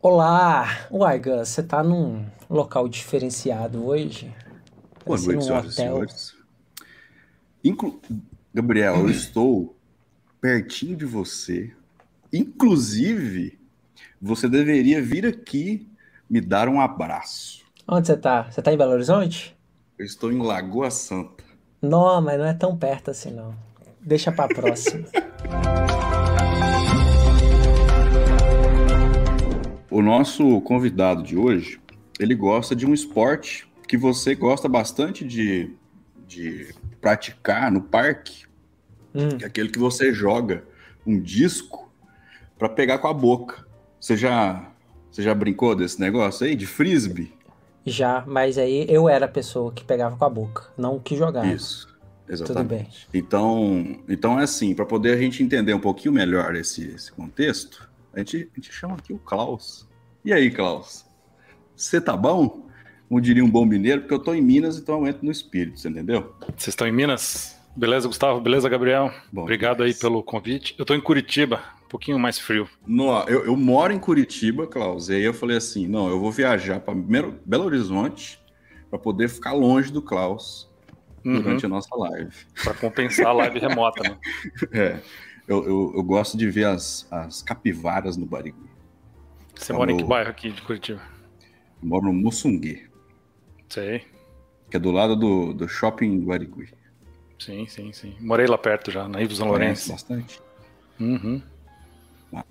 Olá! Uai, Gus, você tá num local diferenciado hoje? Boa noite, num senhoras e hotel. senhores. Inclu... Gabriel, eu estou pertinho de você. Inclusive, você deveria vir aqui me dar um abraço. Onde você tá? Você tá em Belo Horizonte? Eu estou em Lagoa Santa. Não, mas não é tão perto assim, não. Deixa pra próxima. O nosso convidado de hoje, ele gosta de um esporte que você gosta bastante de, de praticar no parque, Hum, que é aquele que você joga um disco para pegar com a boca. Você já, você já brincou desse negócio aí de frisbee? já, mas aí eu era a pessoa que pegava com a boca, não o que jogava. Isso, Tudo exatamente. bem. Então, então é assim, para poder a gente entender um pouquinho melhor esse, esse contexto, a gente, a gente chama aqui o Klaus. E aí, Klaus? Você tá bom? Como diria um bom mineiro, porque eu tô em Minas, então eu entro no espírito, você entendeu? Vocês estão em Minas? Beleza, Gustavo? Beleza, Gabriel? Bom Obrigado aí demais. pelo convite. Eu tô em Curitiba, um pouquinho mais frio. No, eu, eu moro em Curitiba, Klaus, e aí eu falei assim, não, eu vou viajar para Belo Horizonte para poder ficar longe do Klaus Uhum, durante a nossa live. Pra compensar a live remota, né? É, eu, eu, eu gosto de ver as, as capivaras no Barigui. Você mora em que bairro aqui de Curitiba? Eu moro no Mussungue. Sei. que é do lado do, do shopping Guarigui. Sim, sim, sim. Morei lá perto já, na Ivo São Lourenço. bastante? Uhum.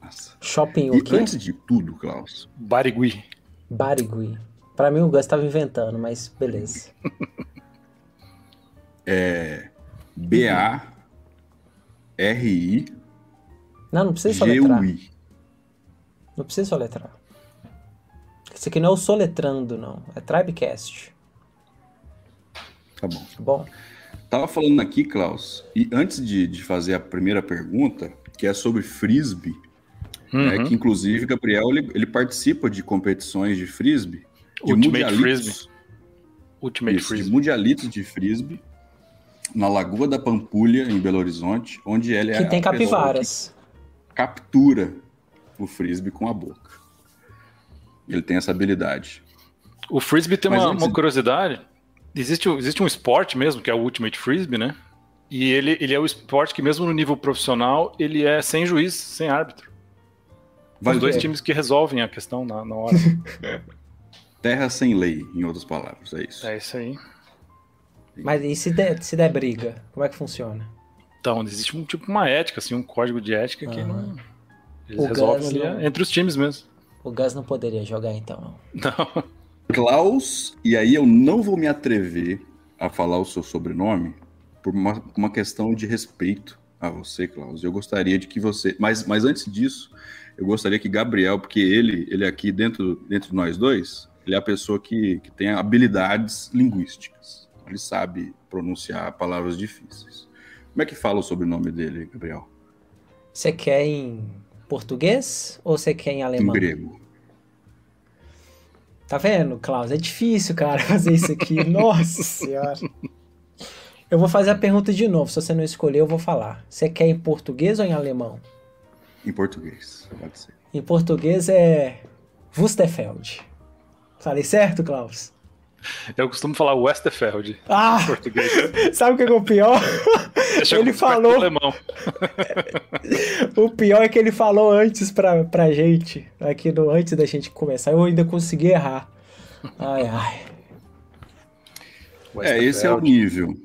Massa. Shopping o E quê? antes de tudo, Klaus, Barigui. Barigui. Pra mim o Gus tava inventando, mas beleza. B-A-R-I-G-U-I. Não, não precisa soletrar. Não precisa soletrar. Isso aqui não é o soletrando, não. É Tribecast. Tá bom. Tá bom? Tava falando aqui, Klaus, e antes de, de fazer a primeira pergunta, que é sobre frisbee, né, Uhum. que inclusive Gabriel ele, ele participa de competições de frisbee, de Ultimate mundialitos. Frisbee. Ultimate Isso, de Frisbee. mundialitos de frisbee na Lagoa da Pampulha, em Belo Horizonte, onde ele é Que tem a pessoa capivaras. que captura o frisbee com a boca. Ele tem essa habilidade. O Frisbee tem Mas uma, antes- uma curiosidade. Existe, existe um esporte mesmo, que é o Ultimate Frisbee, né? E ele, ele é o esporte que, mesmo no nível profissional, ele é sem juiz, sem árbitro. Vai Os dois ver. times que resolvem a questão na, na hora. Terra sem lei, em outras palavras, é isso. é isso aí. Mas e se der, se der briga? Como é que funciona? Então, existe um tipo uma ética, assim, um código de ética que não. Eles O resolvem Gus ali não- entre os times mesmo. O Gus não poderia jogar então, não. Não. Klaus, e aí eu não vou me atrever a falar o seu sobrenome por uma, uma questão de respeito a você, Klaus. Eu gostaria de que você. Mas, mas antes disso, eu gostaria que Gabriel, porque ele, ele aqui dentro, dentro de nós dois, ele é a pessoa que, que tem habilidades linguísticas. Ele sabe pronunciar palavras difíceis. Como é que fala o sobrenome dele, Gabriel? Você quer em português ou você quer em Em alemão? grego. Tá vendo, Klaus? É difícil, cara, fazer isso aqui. Nossa senhora. Eu vou fazer a pergunta de novo. Se você não escolher, eu vou falar. Você quer em português ou em alemão? Em português, pode ser. Em português é Wusterfeld. Falei certo, Klaus? Eu costumo falar Westerfeld Ah! em português. Sabe o que é o pior? Ele falou- o alemão. O pior é que ele falou antes pra, pra gente, aqui no, antes da gente começar, eu ainda consegui errar. Ai, ai. É, esse é o nível,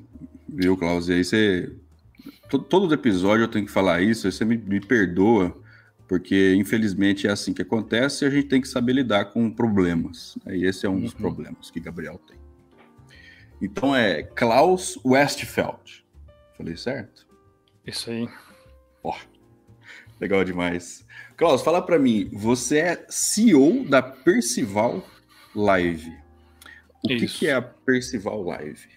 viu, Klaus? E aí você. Todo, todo episódio eu tenho que falar isso, aí você me, me perdoa, porque infelizmente é assim que acontece e a gente tem que saber lidar com problemas. E esse é um dos Uhum. problemas que Gabriel tem. Então é Klaus Westfeld. Falei certo? Isso aí. Ó, legal demais. Klaus, fala pra mim, você é CEO da Percival Live. O que, que é a Percival Live?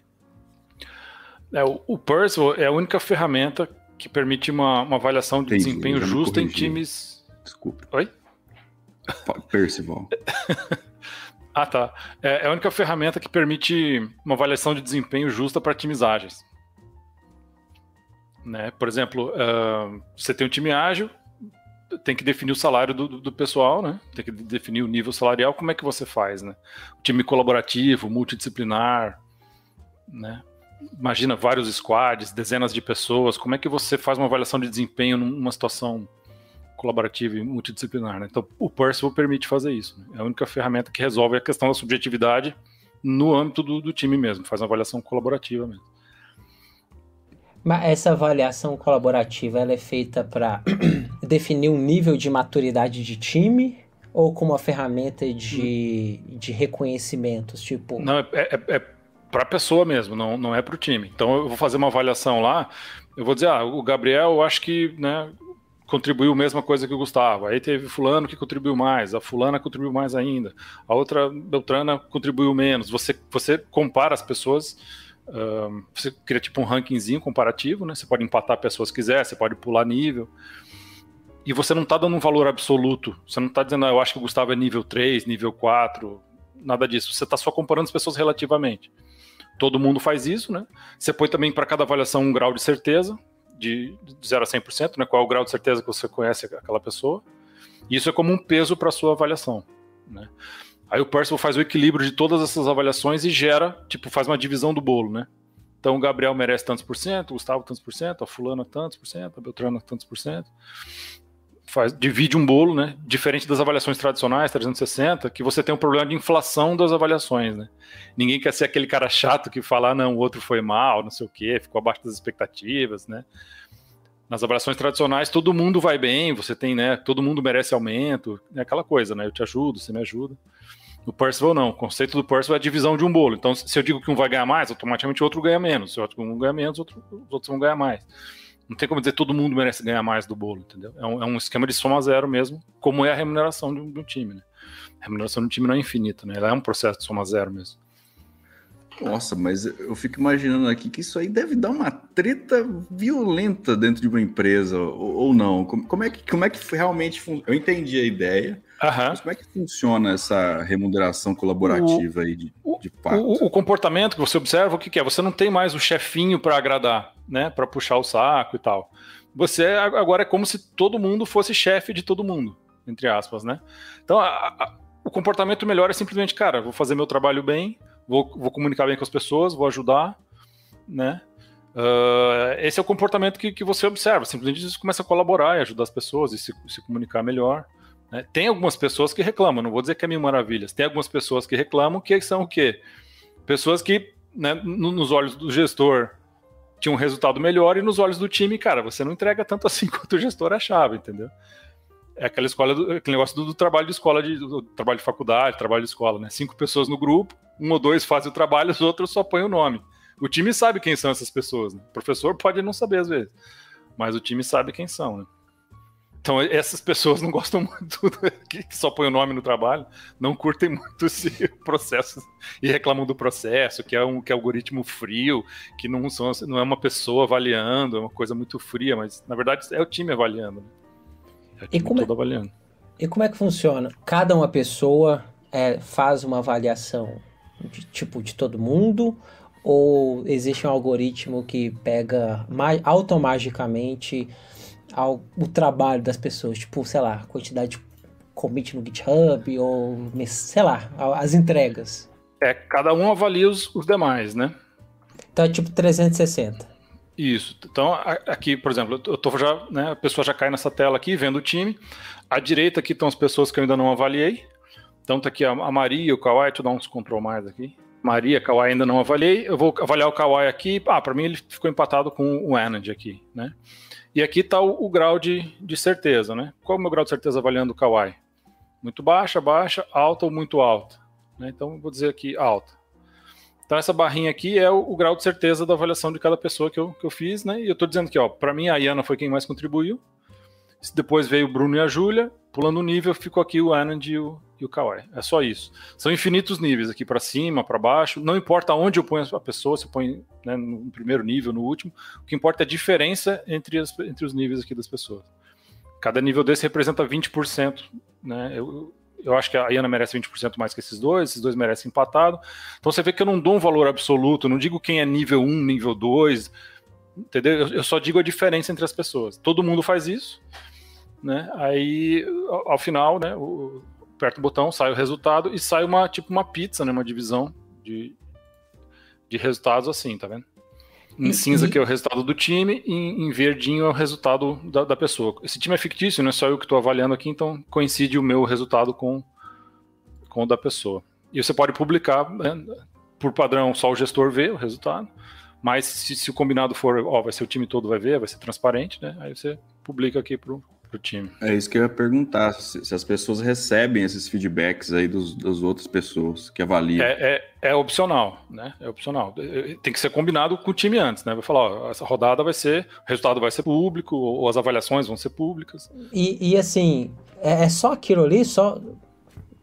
É, o, o Percival é a única ferramenta que permite uma, uma avaliação de Entendi, desempenho justa em times. Desculpa. Oi? Percival. Ah, tá. É, é a única ferramenta que permite uma avaliação de desempenho justa para times ágeis. Né? Por exemplo, ah, você tem um time ágil, tem que definir o salário do, do, pessoal, né? Tem que definir o nível salarial. Como é que você faz, né? O time colaborativo, multidisciplinar, né? Imagina vários squads, dezenas de pessoas. Como é que você faz uma avaliação de desempenho numa situação colaborativa e multidisciplinar, né? Então, o Percival permite fazer isso. Né? É a única ferramenta que resolve a questão da subjetividade no âmbito do, do time mesmo. Faz uma avaliação colaborativa mesmo. Mas essa avaliação colaborativa ela é feita para definir um nível de maturidade de time ou como uma ferramenta de, de reconhecimentos, tipo? Não, é, é, é para a pessoa mesmo, não, não é para o time. Então eu vou fazer uma avaliação lá, eu vou dizer, ah, o Gabriel, eu acho que né, contribuiu a mesma coisa que o Gustavo. Aí teve fulano que contribuiu mais, a fulana contribuiu mais ainda, a outra Beltrana contribuiu menos. Você, você compara as pessoas você cria tipo um rankingzinho comparativo, né? Você pode empatar pessoas se quiser, você pode pular nível. E você não está dando um valor absoluto. Você não está dizendo, ah, eu acho que o Gustavo é nível 3, nível 4, nada disso. Você está só comparando as pessoas relativamente. Todo mundo faz isso, né? Você põe também para cada avaliação um grau de certeza, de 0 a 100%, né? Qual é o grau de certeza que você conhece aquela pessoa. Isso é como um peso para sua avaliação, né? Aí o Percival faz o equilíbrio de todas essas avaliações e gera, tipo, faz uma divisão do bolo, né? Então o Gabriel merece tantos por cento, o Gustavo tantos por cento, a fulana tantos por cento, a Beltrana tantos por cento. Faz, divide um bolo, né? Diferente das avaliações tradicionais, 360, que você tem um problema de inflação das avaliações, né? Ninguém quer ser aquele cara chato que fala, ah, não, o outro foi mal, não sei o quê, ficou abaixo das expectativas, né? Nas avaliações tradicionais, todo mundo vai bem, você tem, né? Todo mundo merece aumento, é aquela coisa, né? Eu te ajudo, você me ajuda. No Percival, não. O conceito do Percival é a divisão de um bolo. Então, se eu digo que um vai ganhar mais, automaticamente o outro ganha menos. Se outro um ganha menos, outro, os outros vão ganhar mais. Não tem como dizer todo mundo merece ganhar mais do bolo, entendeu? É um, é um esquema de soma zero mesmo, como é a remuneração de um, de um time, né? A remuneração de um time não é infinita, né? Ela é um processo de soma zero mesmo. Nossa, mas eu fico imaginando aqui que isso aí deve dar uma treta violenta dentro de uma empresa, ou, ou não. Como, como, é que, como é que realmente funciona? Eu entendi a ideia, uhum. mas como é que funciona essa remuneração colaborativa o, aí de, de O, o, comportamento que você observa, o que, que é? Você não tem mais o chefinho para agradar, né? Para puxar o saco e tal. Você agora é como se todo mundo fosse chefe de todo mundo, entre aspas, né? Então, a, a, o comportamento melhor é simplesmente, cara, vou fazer meu trabalho bem vou, vou comunicar bem com as pessoas, vou ajudar, né? Uh, esse é o comportamento que, que você observa. Simplesmente você começa a colaborar e ajudar as pessoas e se, se comunicar melhor. Né? Tem algumas pessoas que reclamam, não vou dizer que é mil maravilhas. Tem algumas pessoas que reclamam que são o quê? Pessoas que, né, nos olhos do gestor, tinham um resultado melhor e nos olhos do time, cara, você não entrega tanto assim quanto o gestor achava, entendeu? é aquela escola, do, aquele negócio do, do, trabalho de escola, de, do trabalho de faculdade, trabalho de escola, né? Cinco pessoas no grupo, um ou dois fazem o trabalho, os outros só põem o nome. O time sabe quem são essas pessoas, né? O professor pode não saber às vezes, mas o time sabe quem são, né? Então essas pessoas não gostam muito que só põe o nome no trabalho, não curtem muito esse processo e reclamam do processo, que é um que é algoritmo frio, que não, são, não é uma pessoa avaliando, é uma coisa muito fria, mas na verdade é o time avaliando. Né? É e como, é, avaliando. e como é que funciona? Cada uma pessoa é, faz uma avaliação de, tipo de todo mundo ou existe um algoritmo que pega automaticamente ao, o trabalho das pessoas, tipo, sei lá, quantidade de commit no GitHub ou, sei lá, as entregas? É, cada um avalia os, os demais, né? Então é tipo 360. Isso. Então, aqui, por exemplo, eu tô já, né, a pessoa já cai nessa tela aqui, vendo o time. À direita aqui estão as pessoas que eu ainda não avaliei. Então tá aqui a, Maria, o Kawai, deixa eu dar uns control mais aqui. Maria, Kawai ainda não avaliei. Eu vou avaliar o Kawai aqui. Ah, para mim ele ficou empatado com o Anand aqui, né? E aqui está o, o, grau de, de certeza, né? Qual é o meu grau de certeza avaliando o Kawai? Muito baixa, baixa, alta ou muito alta? Né? Então vou dizer aqui alta. Então essa barrinha aqui é o, o, grau de certeza da avaliação de cada pessoa que eu, que eu fiz, né? E eu estou dizendo que, ó, para mim a Iana foi quem mais contribuiu. Depois veio o Bruno e a Júlia. Pulando o nível, ficou aqui o Anand e o, e o Kawai. É só isso. São infinitos níveis aqui para cima, para baixo. Não importa onde eu ponho a pessoa, se põe né, no primeiro nível, no último. O que importa é a diferença entre, as, entre os níveis aqui das pessoas. Cada nível desse representa 20%. Né? Eu, eu acho que a Iana merece 20% mais que esses dois, esses dois merecem empatado. Então você vê que eu não dou um valor absoluto, não digo quem é nível 1, nível 2, entendeu? Eu só digo a diferença entre as pessoas. Todo mundo faz isso, né? Aí, ao, final, né, o, aperta o botão, sai o resultado e sai uma tipo uma pizza, né, uma divisão de, de resultados assim, tá vendo? Em cinza que é o resultado do time, e em verdinho é o resultado da, da pessoa. Esse time é fictício, não é só eu que estou avaliando aqui, então coincide o meu resultado com, com o da pessoa. E você pode publicar, né, por padrão, só o gestor vê o resultado, mas se, se o combinado for, ó, vai ser o time todo vai ver, vai ser transparente, né? Aí você publica aqui pro, pro time. É isso que eu ia perguntar, se, se as pessoas recebem esses feedbacks aí dos, das outras pessoas que avaliam. É, é, é, opcional, né? É opcional. É, é, tem que ser combinado com o time antes, né? Vai falar, ó, essa rodada vai ser, o resultado vai ser público, ou as avaliações vão ser públicas. E, e assim, é, é só aquilo ali, só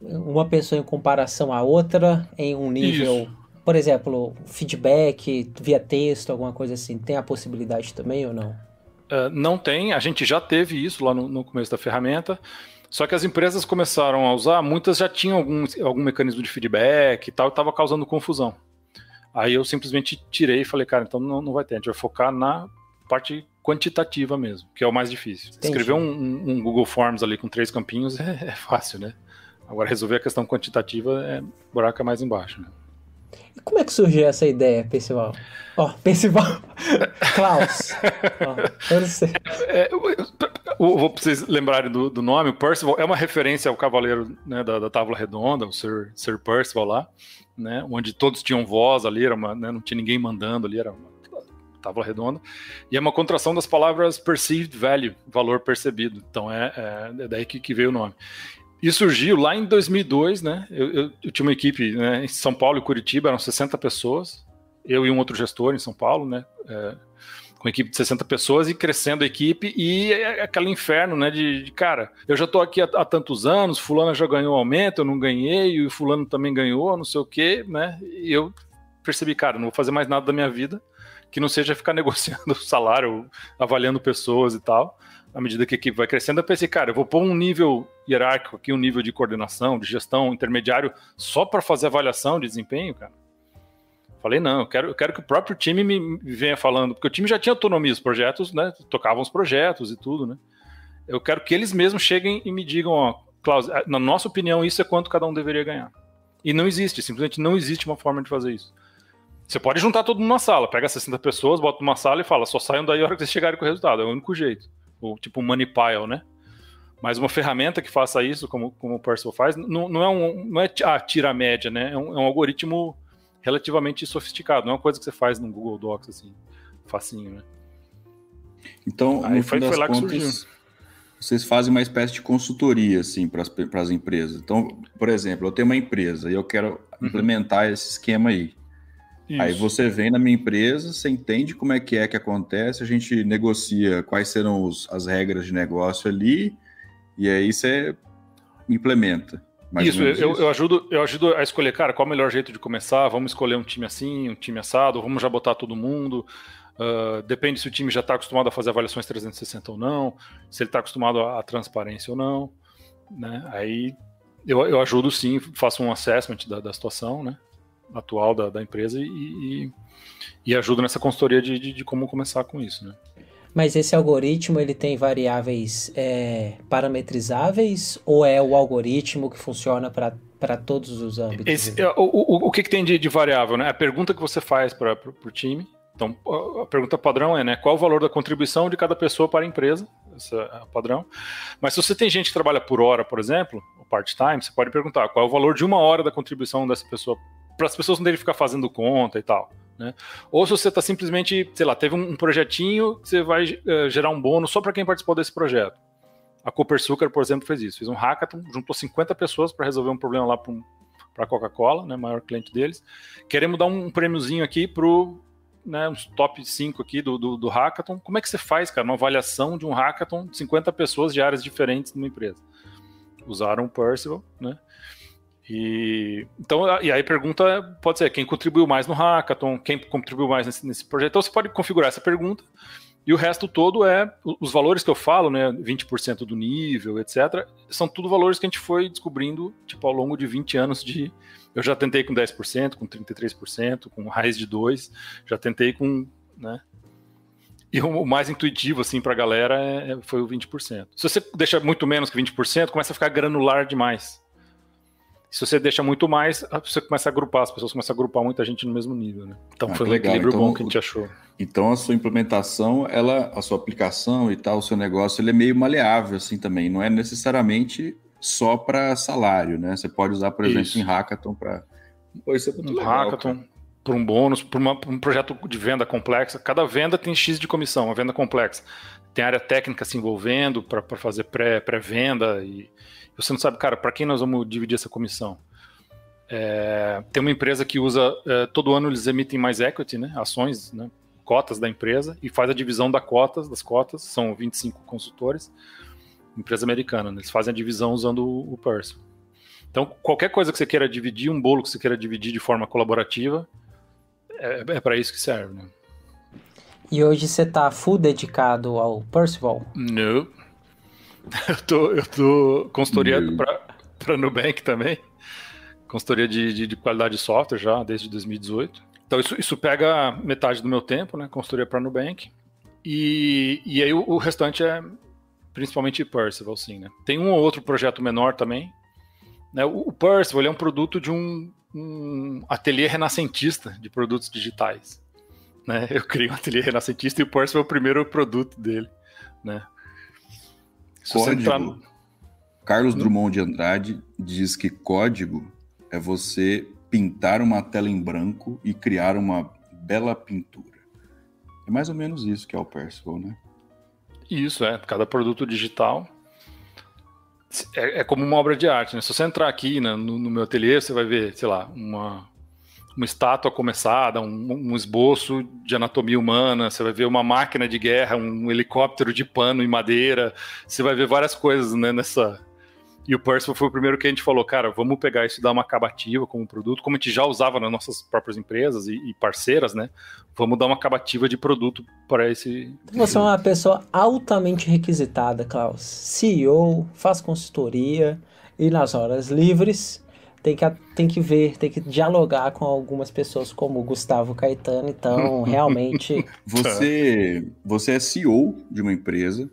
uma pessoa em comparação à outra em um nível... Isso. Por exemplo, feedback via texto, alguma coisa assim, tem a possibilidade também ou não? Uh, não tem, a gente já teve isso lá no, no, começo da ferramenta, só que as empresas começaram a usar, muitas já tinham algum, algum mecanismo de feedback e tal, e estava causando confusão. Aí eu simplesmente tirei e falei, cara, então não, não vai ter, a gente vai focar na parte quantitativa mesmo, que é o mais difícil. Entendi. Escrever um, um, um, Google Forms ali com três campinhos é, é, fácil, né? Agora resolver a questão quantitativa é buraca mais embaixo, né? E como é que surgiu essa ideia, pessoal? Ó, oh, Percival. Klaus. oh, eu não sei. É, vou pra vocês lembrarem do, do, nome. O Percival é uma referência ao cavaleiro né, da, da Távola Redonda, o Sir, Sir Percival lá, né, onde todos tinham voz ali, era uma, né, não tinha ninguém mandando ali, era uma Távola Redonda. E é uma contração das palavras perceived value, valor percebido. Então é, é, é daí que, que veio o nome. E surgiu lá em 2002, né? Eu, eu, eu tinha uma equipe né, em São Paulo e Curitiba, eram 60 pessoas. Eu e um outro gestor em São Paulo, né? É, com uma equipe de 60 pessoas e crescendo a equipe e é aquele inferno, né? De, de cara, eu já estou aqui há, há, tantos anos, fulano já ganhou aumento, eu não ganhei, e o fulano também ganhou, não sei o quê, né? E eu percebi, cara, não vou fazer mais nada da minha vida que não seja ficar negociando salário, avaliando pessoas e tal à medida que a equipe vai crescendo, eu pensei, cara, eu vou pôr um nível hierárquico aqui, um nível de coordenação, de gestão intermediário, só para fazer avaliação de desempenho, cara. Falei, não, eu quero, eu quero que o próprio time me venha falando, porque o time já tinha autonomia, os projetos, né? Tocavam os projetos e tudo, né? Eu quero que eles mesmos cheguem e me digam, ó, Klaus, na nossa opinião, isso é quanto cada um deveria ganhar. E não existe, simplesmente não existe uma forma de fazer isso. Você pode juntar todo mundo numa sala, pega 60 pessoas, bota numa sala e fala, só saiam daí a hora que vocês chegarem com o resultado, é o único jeito o tipo Moneypile, né? Mas uma ferramenta que faça isso, como, como o Percival faz, não, não é um não é ah, tira a média, né? É um, é um, algoritmo relativamente sofisticado, não é uma coisa que você faz no Google Docs assim, facinho, né? Então, Aí foi, foi lá contas, que surgiu. Vocês fazem uma espécie de consultoria assim para as empresas. Então, por exemplo, eu tenho uma empresa e eu quero uhum. implementar esse esquema aí. Isso. Aí você vem na minha empresa, você entende como é que é que acontece, a gente negocia quais serão os, as regras de negócio ali, e aí você implementa. Isso, eu, isso, eu, ajudo, eu ajudo a escolher, cara, qual é o melhor jeito de começar, vamos escolher um time assim, um time assado, vamos já botar todo mundo, uh, depende se o time já está acostumado a fazer avaliações 360 ou não, se ele está acostumado a, transparência ou não, né, aí eu, eu ajudo sim, faço um assessment da, da situação, né, atual da, da empresa e, e, e, ajuda nessa consultoria de, de, de, como começar com isso, né? Mas esse algoritmo ele tem variáveis é, parametrizáveis ou é o algoritmo que funciona para todos os âmbitos? Esse, é, o, o, o que, que tem de, de, variável? Né? A pergunta que você faz para o time. Então, a pergunta padrão é, né? Qual o valor da contribuição de cada pessoa para a empresa? Essa é padrão. Mas se você tem gente que trabalha por hora, por exemplo, part-time, você pode perguntar qual é o valor de uma hora da contribuição dessa pessoa para as pessoas não terem que ficar fazendo conta e tal. Né? Ou se você está simplesmente, sei lá, teve um, projetinho, você vai uh, gerar um bônus só para quem participou desse projeto. A Cooper Sugar, por exemplo, fez isso. Fez um hackathon, juntou 50 pessoas para resolver um problema lá para a Coca-Cola, né, maior cliente deles. Queremos dar um prêmiozinho aqui para né, uns top 5 aqui do, do, do, hackathon. Como é que você faz, cara, uma avaliação de um hackathon de 50 pessoas de áreas diferentes numa empresa? Usaram o Percival, né? E, então, e aí a pergunta pode ser quem contribuiu mais no hackathon, quem contribuiu mais nesse, nesse projeto. Então você pode configurar essa pergunta e o resto todo é os valores que eu falo, né, 20% do nível, etc. São tudo valores que a gente foi descobrindo, tipo, ao longo de 20 anos de eu já tentei com 10%, com 33%, com raiz de 2, já tentei com, né? E o mais intuitivo, assim, pra galera é, é foi o 20%. Se você deixa muito menos que 20%, começa a ficar granular demais. Se você deixa muito mais, você começa a agrupar, as pessoas começam a agrupar muita gente no mesmo nível, né? Então ah, foi um legal. equilíbrio então, bom que a gente achou. Então a sua implementação, ela, a sua aplicação e tal, o seu negócio, ele é meio maleável, assim, também. Não é necessariamente só para salário, né? Você pode usar, por exemplo, Isso. em Hackathon para... Isso é muito um legal, Hackathon, para um bônus, para um projeto de venda complexa. Cada venda tem X de comissão, uma venda complexa. Tem área técnica se envolvendo para fazer pré-venda pré e você não sabe, cara, para quem nós vamos dividir essa comissão? É, tem uma empresa que usa, é, todo ano eles emitem mais equity, né, ações, né, cotas da empresa, e faz a divisão da cotas, das cotas, são 25 consultores, empresa americana, né, eles fazem a divisão usando o, o. Então, qualquer coisa que você queira dividir, um bolo que você queira dividir de forma colaborativa, é, é para isso que serve, né? E hoje você tá full dedicado ao Percival? Não. Eu tô, eu tô consultoria para Nubank também. Consultoria de, de, de, qualidade de software já desde 2018. Então isso, isso pega metade do meu tempo, né? Consultoria para Nubank. E, e aí o, o, restante é principalmente Percival, sim, né? Tem um ou outro projeto menor também. Né? O, o Percival é um produto de um, um ateliê renascentista de produtos digitais. Né? Eu criei um ateliê renascentista e o Porsche foi o primeiro produto dele. Né? código. Entrar... Carlos Drummond de Andrade diz que código é você pintar uma tela em branco e criar uma bela pintura. É mais ou menos isso que é o Percival, né? Isso, é. Cada produto digital é, é, como uma obra de arte, né? Se você entrar aqui né, no, no, meu ateliê, você vai ver, sei lá, uma, uma estátua começada, um, um, esboço de anatomia humana, você vai ver uma máquina de guerra, um helicóptero de pano e madeira, você vai ver várias coisas né, nessa, e o Percival foi o primeiro que a gente falou, cara, vamos pegar isso e dar uma acabativa como produto, como a gente já usava nas nossas próprias empresas e, e parceiras, né? Vamos dar uma acabativa de produto para esse. Você é uma pessoa altamente requisitada, Klaus. CEO, faz consultoria e nas horas livres tem que, tem que ver, tem que dialogar com algumas pessoas como o Gustavo Caetano, então realmente. Você, você é CEO de uma empresa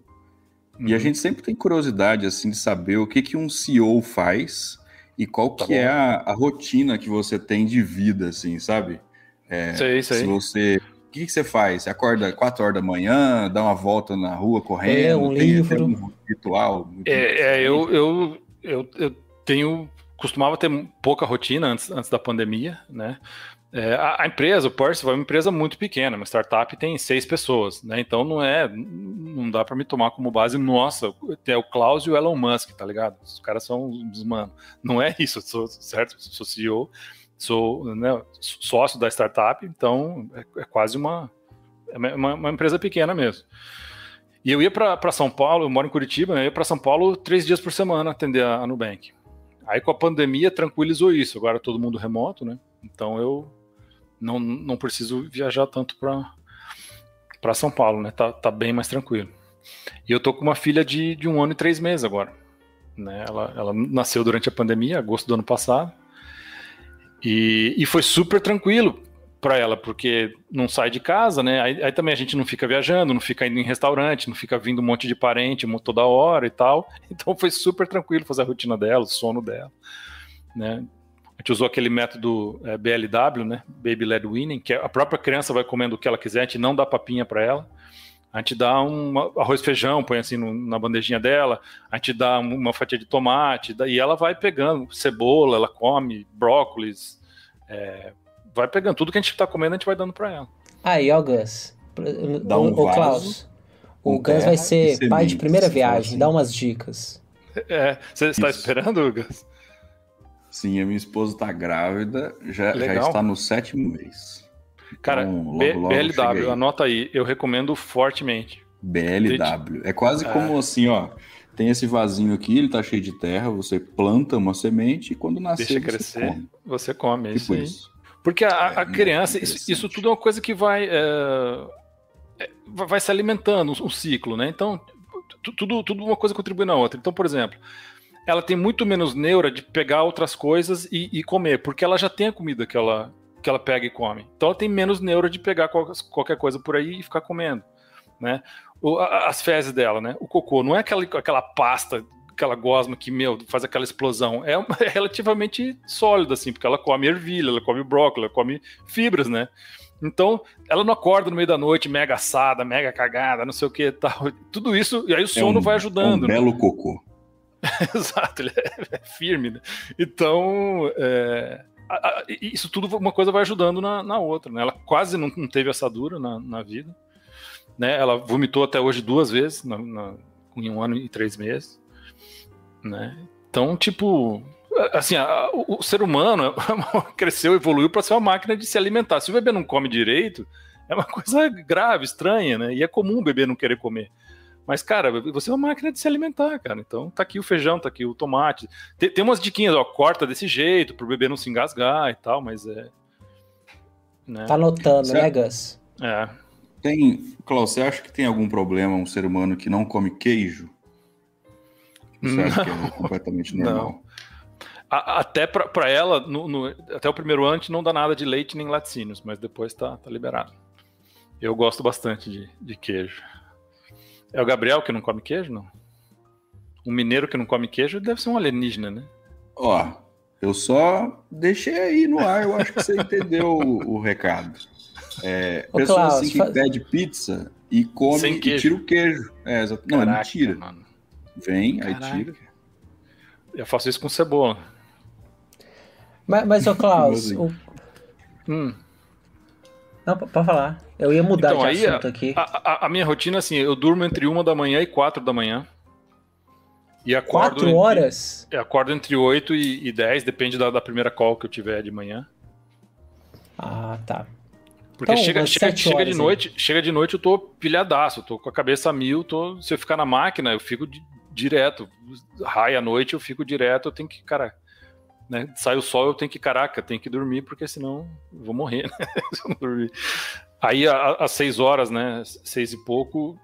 Uhum. E a uhum. gente sempre tem curiosidade, assim, de saber o que, que um CEO faz e qual tá que é a, a, rotina que você tem de vida, assim, sabe? É, sei, sei. Se você... O que, que você faz? Você acorda 4 horas da manhã, dá uma volta na rua correndo? É um tem, livro. Tem um ritual? É, é eu, eu, eu, eu tenho costumava ter pouca rotina antes, antes da pandemia, né? É, a, a, empresa, o Percival, é uma empresa muito pequena, uma startup tem seis pessoas, né? Então não é, não dá para me tomar como base, nossa, é o Klaus e o Elon Musk, tá ligado? Os caras são os mano. Não é isso, sou, certo? Sou CEO, sou né, sócio da startup, então é, é quase uma, é uma, uma, empresa pequena mesmo. E eu ia para São Paulo, eu moro em Curitiba, né? eu ia para São Paulo três dias por semana atender a, a Nubank. Aí com a pandemia tranquilizou isso, agora todo mundo remoto, né? Então eu não, não preciso viajar tanto para São Paulo, né? Tá, tá bem mais tranquilo. E eu tô com uma filha de, de um ano e três meses agora. Né? Ela, ela nasceu durante a pandemia, agosto do ano passado. E, e foi super tranquilo para ela, porque não sai de casa, né? Aí, aí, também a gente não fica viajando, não fica indo em restaurante, não fica vindo um monte de parente toda hora e tal. Então foi super tranquilo fazer a rotina dela, o sono dela, né? A gente usou aquele método é, BLW, né? Baby Led Winning, que a própria criança vai comendo o que ela quiser, a gente não dá papinha para ela. A gente dá um arroz feijão, põe assim no, na bandejinha dela, a gente dá uma fatia de tomate, e ela vai pegando cebola, ela come brócolis, é, vai pegando tudo que a gente está comendo, a gente vai dando para ela. Aí, ó, Gus. Dá um o, Klaus. O Gus vai ser pai de primeira viagem, dá umas dicas. É, você está esperando, Gus? Sim, a minha esposa está grávida, já, já está no sétimo mês. Cara, então, logo, logo BLW, anota aí, eu recomendo fortemente. BLW. É quase é. como assim, ó. Tem esse vasinho aqui, ele tá cheio de terra, você planta uma semente e quando nascer Deixa crescer, come. você come, tipo isso, isso. Porque a, a é, criança, isso, isso, tudo é uma coisa que vai, é, é vai se alimentando, um, ciclo, né? Então, tudo, tudo uma coisa contribui na outra. Então, por exemplo, ela tem muito menos neura de pegar outras coisas e, e, comer, porque ela já tem a comida que ela, que ela pega e come. Então ela tem menos neura de pegar qualquer coisa por aí e ficar comendo. né? O, as fezes dela, né? O cocô não é aquela, aquela pasta, aquela gosma que, meu, faz aquela explosão. É, é relativamente sólida, assim, porque ela come ervilha, ela come brócolis, ela come fibras, né? Então, ela não acorda no meio da noite mega assada, mega cagada, não sei o que tal. Tudo isso, e aí o sono é um, vai ajudando. É um né? belo cocô. Exato, ele é, é, firme. Né? Então, é, a, a, isso tudo, uma coisa vai ajudando na, na outra. Né? Ela quase não, não, teve assadura na, na vida. Né? Ela vomitou até hoje duas vezes, na, na, em um ano e três meses. Né? Então, tipo, assim, a, o, o, ser humano cresceu, evoluiu para ser uma máquina de se alimentar. Se o bebê não come direito, é uma coisa grave, estranha, né? E é comum o bebê não querer comer. Mas, cara, você é uma máquina de se alimentar, cara. Então, tá aqui o feijão, tá aqui o tomate. Tem, tem umas diquinhas, ó, corta desse jeito, pro bebê não se engasgar e tal, mas é. Né? Tá notando, né, Gus? É. Tem, Klaus, você acha que tem algum problema um ser humano que não come queijo? Você acha que é completamente normal? Não. A, até para ela, no, no, até o primeiro ano, não dá nada de leite nem laticínios, mas depois tá, tá liberado. Eu gosto bastante de, de queijo. É o Gabriel que não come queijo, não? Um mineiro que não come queijo deve ser um alienígena, né? Ó, eu só deixei aí no ar, eu acho que você entendeu o, o, recado. É, Ô, pessoas Klaus, assim que faz... pede pizza e come e tira o queijo. É, Não, Caraca, é mentira. Mano. Vem, Caraca. aí tira. Eu faço isso com cebola. Mas, mas ô Klaus, o... hum. Não, pode falar. Eu ia mudar então, de assunto aqui. A, a, a, minha rotina, assim, eu durmo entre uma da manhã e quatro da manhã. E acordo quatro horas? Entre, acordo entre oito e, e dez, depende da, da, primeira call que eu tiver de manhã. Ah, tá. Porque então, chega, chega, chega de noite, chega de noite eu tô pilhadaço, tô com a cabeça a mil, tô, se eu ficar na máquina, eu fico di, direto. Raia à noite, eu fico direto, eu tenho que, cara, né? Sai o sol, eu tenho que, caraca, tenho que dormir, porque senão eu vou morrer, né? Se eu não dormir. Aí, às seis horas, né? Seis e pouco,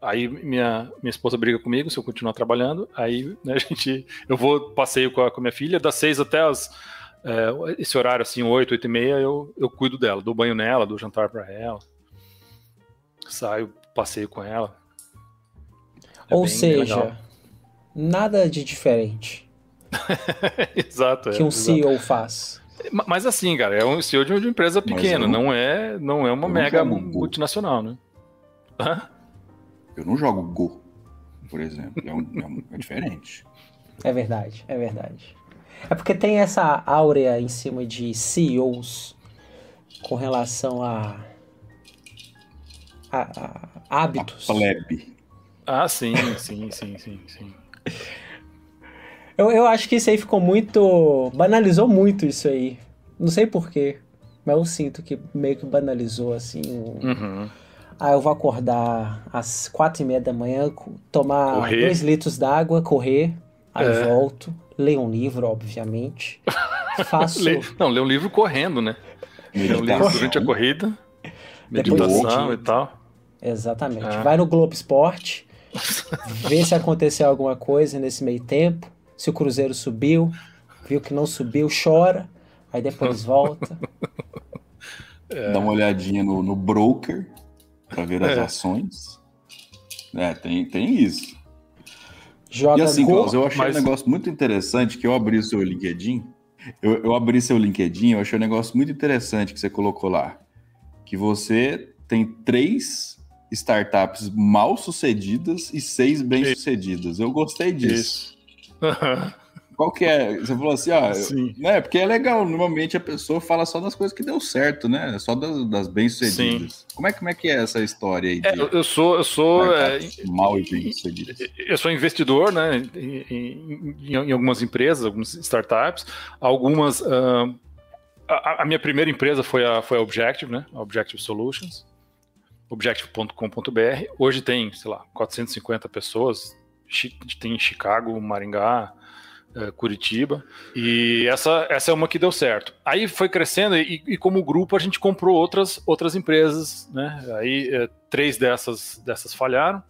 aí minha, minha esposa briga comigo se eu continuar trabalhando. Aí, né, a gente, eu vou passeio com a, com minha filha, das seis até as, é, esse horário, assim, oito, oito e meia, eu, eu cuido dela, dou banho nela, dou jantar para ela, saio, passeio com ela. É Ou seja, nada de diferente. exato. Que um CEO faz. Mas assim, cara, é um CEO de uma empresa pequena, não, não, é, não é uma mega multinacional, né? Hã? Eu não jogo Go, por exemplo. É, um, é, um, é diferente. É verdade, é verdade. É porque tem essa áurea em cima de CEOs com relação a, a, a hábitos. A plebe. Ah, sim, sim, sim, sim, sim. Eu, eu acho que isso aí ficou muito. Banalizou muito isso aí. Não sei porquê. Mas eu sinto que meio que banalizou assim. Uhum. Ah, eu vou acordar às quatro e meia da manhã, tomar correr. dois litros d'água, correr, aí é. volto, ler um livro, obviamente. Faço. Não, ler um livro correndo, né? Ler um livro durante a corrida, meditação e tal. Exatamente. É. Vai no Globo Esporte, vê se aconteceu alguma coisa nesse meio tempo se o Cruzeiro subiu, viu que não subiu, chora, aí depois volta. É. Dá uma olhadinha no, no broker para ver as é. ações. É, tem, tem isso. Joga e assim, Klaus, eu achei mas... um negócio muito interessante que eu abri o seu LinkedIn. Eu, eu abri seu LinkedIn, eu achei um negócio muito interessante que você colocou lá. Que você tem três startups mal sucedidas e seis bem sucedidas. Eu gostei disso. Isso. Qual que é? Você falou assim, ó, Sim. né? Porque é legal, normalmente a pessoa fala só das coisas que deu certo, né? Só das, das bem-sucedidas. Como é, como é que é essa história aí? É, eu sou, eu sou é, mal e bem-sucedidas. Eu sou investidor, né? Em, em, em, algumas empresas, algumas startups, algumas. Uh, a, a, minha primeira empresa foi a, foi a Objective, né? A Objective Solutions, objective.com.br. Hoje tem, sei lá, 450 pessoas, tem Chicago, Maringá, é, Curitiba. E essa, essa é uma que deu certo. Aí foi crescendo e, e como grupo a gente comprou outras, outras empresas, né? Aí é, três dessas, dessas falharam.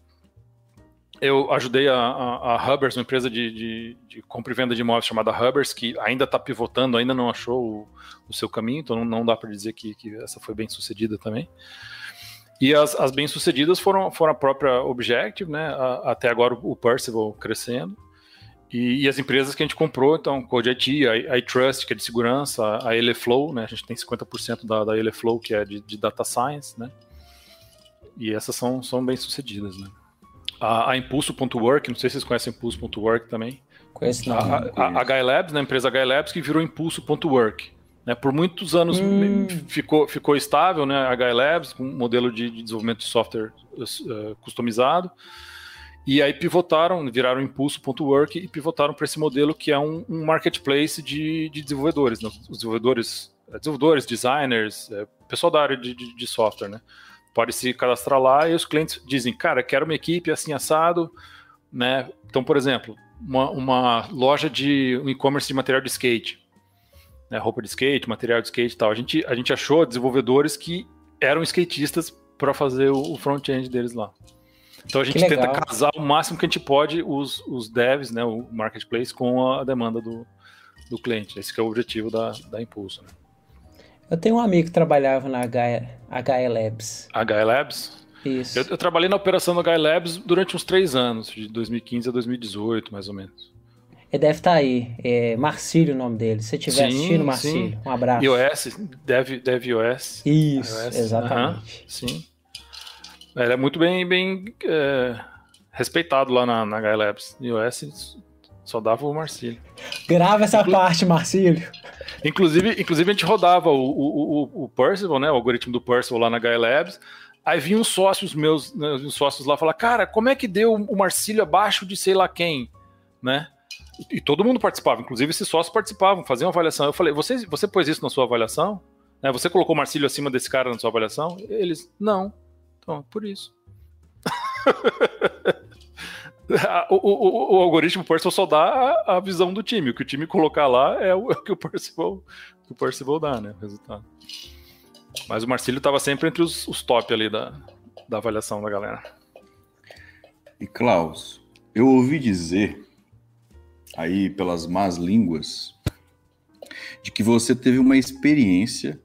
Eu ajudei a, a, a Hubbers, uma empresa de, de, de, compra e venda de imóveis chamada Hubbers, que ainda está pivotando, ainda não achou o, o seu caminho, então não, não dá para dizer que, que essa foi bem sucedida também. E as, as bem-sucedidas foram, foram a própria Objective, né? A, até agora o Percival crescendo. E, e, as empresas que a gente comprou, então, Code IT, a iTrust, que é de segurança, a Eleflow, né? A gente tem 50% da, da Eleflow, que é de, de, Data Science, né? E essas são, são bem-sucedidas, né? A, a Impulso.work, não sei se vocês conhecem Impulso.work também. Conheço não. A, a, a HLabs, né? a empresa HLabs, que virou Impulso.work. Né? Por muitos anos hum. ficou, ficou estável, né? A HLabs, com um modelo de, de desenvolvimento de software uh, customizado. E aí pivotaram, viraram Impulso.work e pivotaram para esse modelo que é um, um marketplace de, de desenvolvedores. Né? Os desenvolvedores, é, desenvolvedores, designers, é, pessoal da área de, de, de, software, né? Pode se cadastrar lá e os clientes dizem, cara, quero uma equipe assim assado, né? Então, por exemplo, uma, uma loja de um e-commerce de material de skate né, roupa de skate, material de skate e tal. A gente, a gente achou desenvolvedores que eram skatistas para fazer o, front-end deles lá. Então a gente tenta casar o máximo que a gente pode os, os devs, né, o marketplace, com a demanda do, do cliente. Esse é o objetivo da, da Impulso. Né? Eu tenho um amigo que trabalhava na HE, HE Labs. HE Labs? Isso. Eu, eu, trabalhei na operação da HE Labs durante uns três anos, de 2015 a 2018, mais ou menos. Ele deve estar tá aí. É Marcílio o nome dele. Se estiver assistindo, Marcílio, sim. um abraço. iOS, Dev, Dev iOS. Isso, iOS. exatamente. sim. Ele é muito bem, bem é, respeitado lá na, na Labs. iOS só dava o Marcílio. Grava essa Inclu parte, Marcílio. Inclusive, inclusive, a gente rodava o, o, o, o Percival, né? O algoritmo do Percival lá na Labs. Aí vinham sócios meus, né, os sócios lá falar, cara, como é que deu o Marcílio abaixo de sei lá quem, né? E todo mundo participava, inclusive esses sócios participavam, faziam avaliação. Eu falei, você, você pôs isso na sua avaliação? Né, você colocou o Marcílio acima desse cara na sua avaliação? Eles, não. Então, por isso. o, o, o, algoritmo Percival só dá a, a, visão do time. O que o time colocar lá é o, é o que o Percival, o Percival dá, né? O resultado. Mas o Marcílio estava sempre entre os, os top ali da, da avaliação da galera. E Klaus, eu ouvi dizer aí pelas más línguas de que você teve uma experiência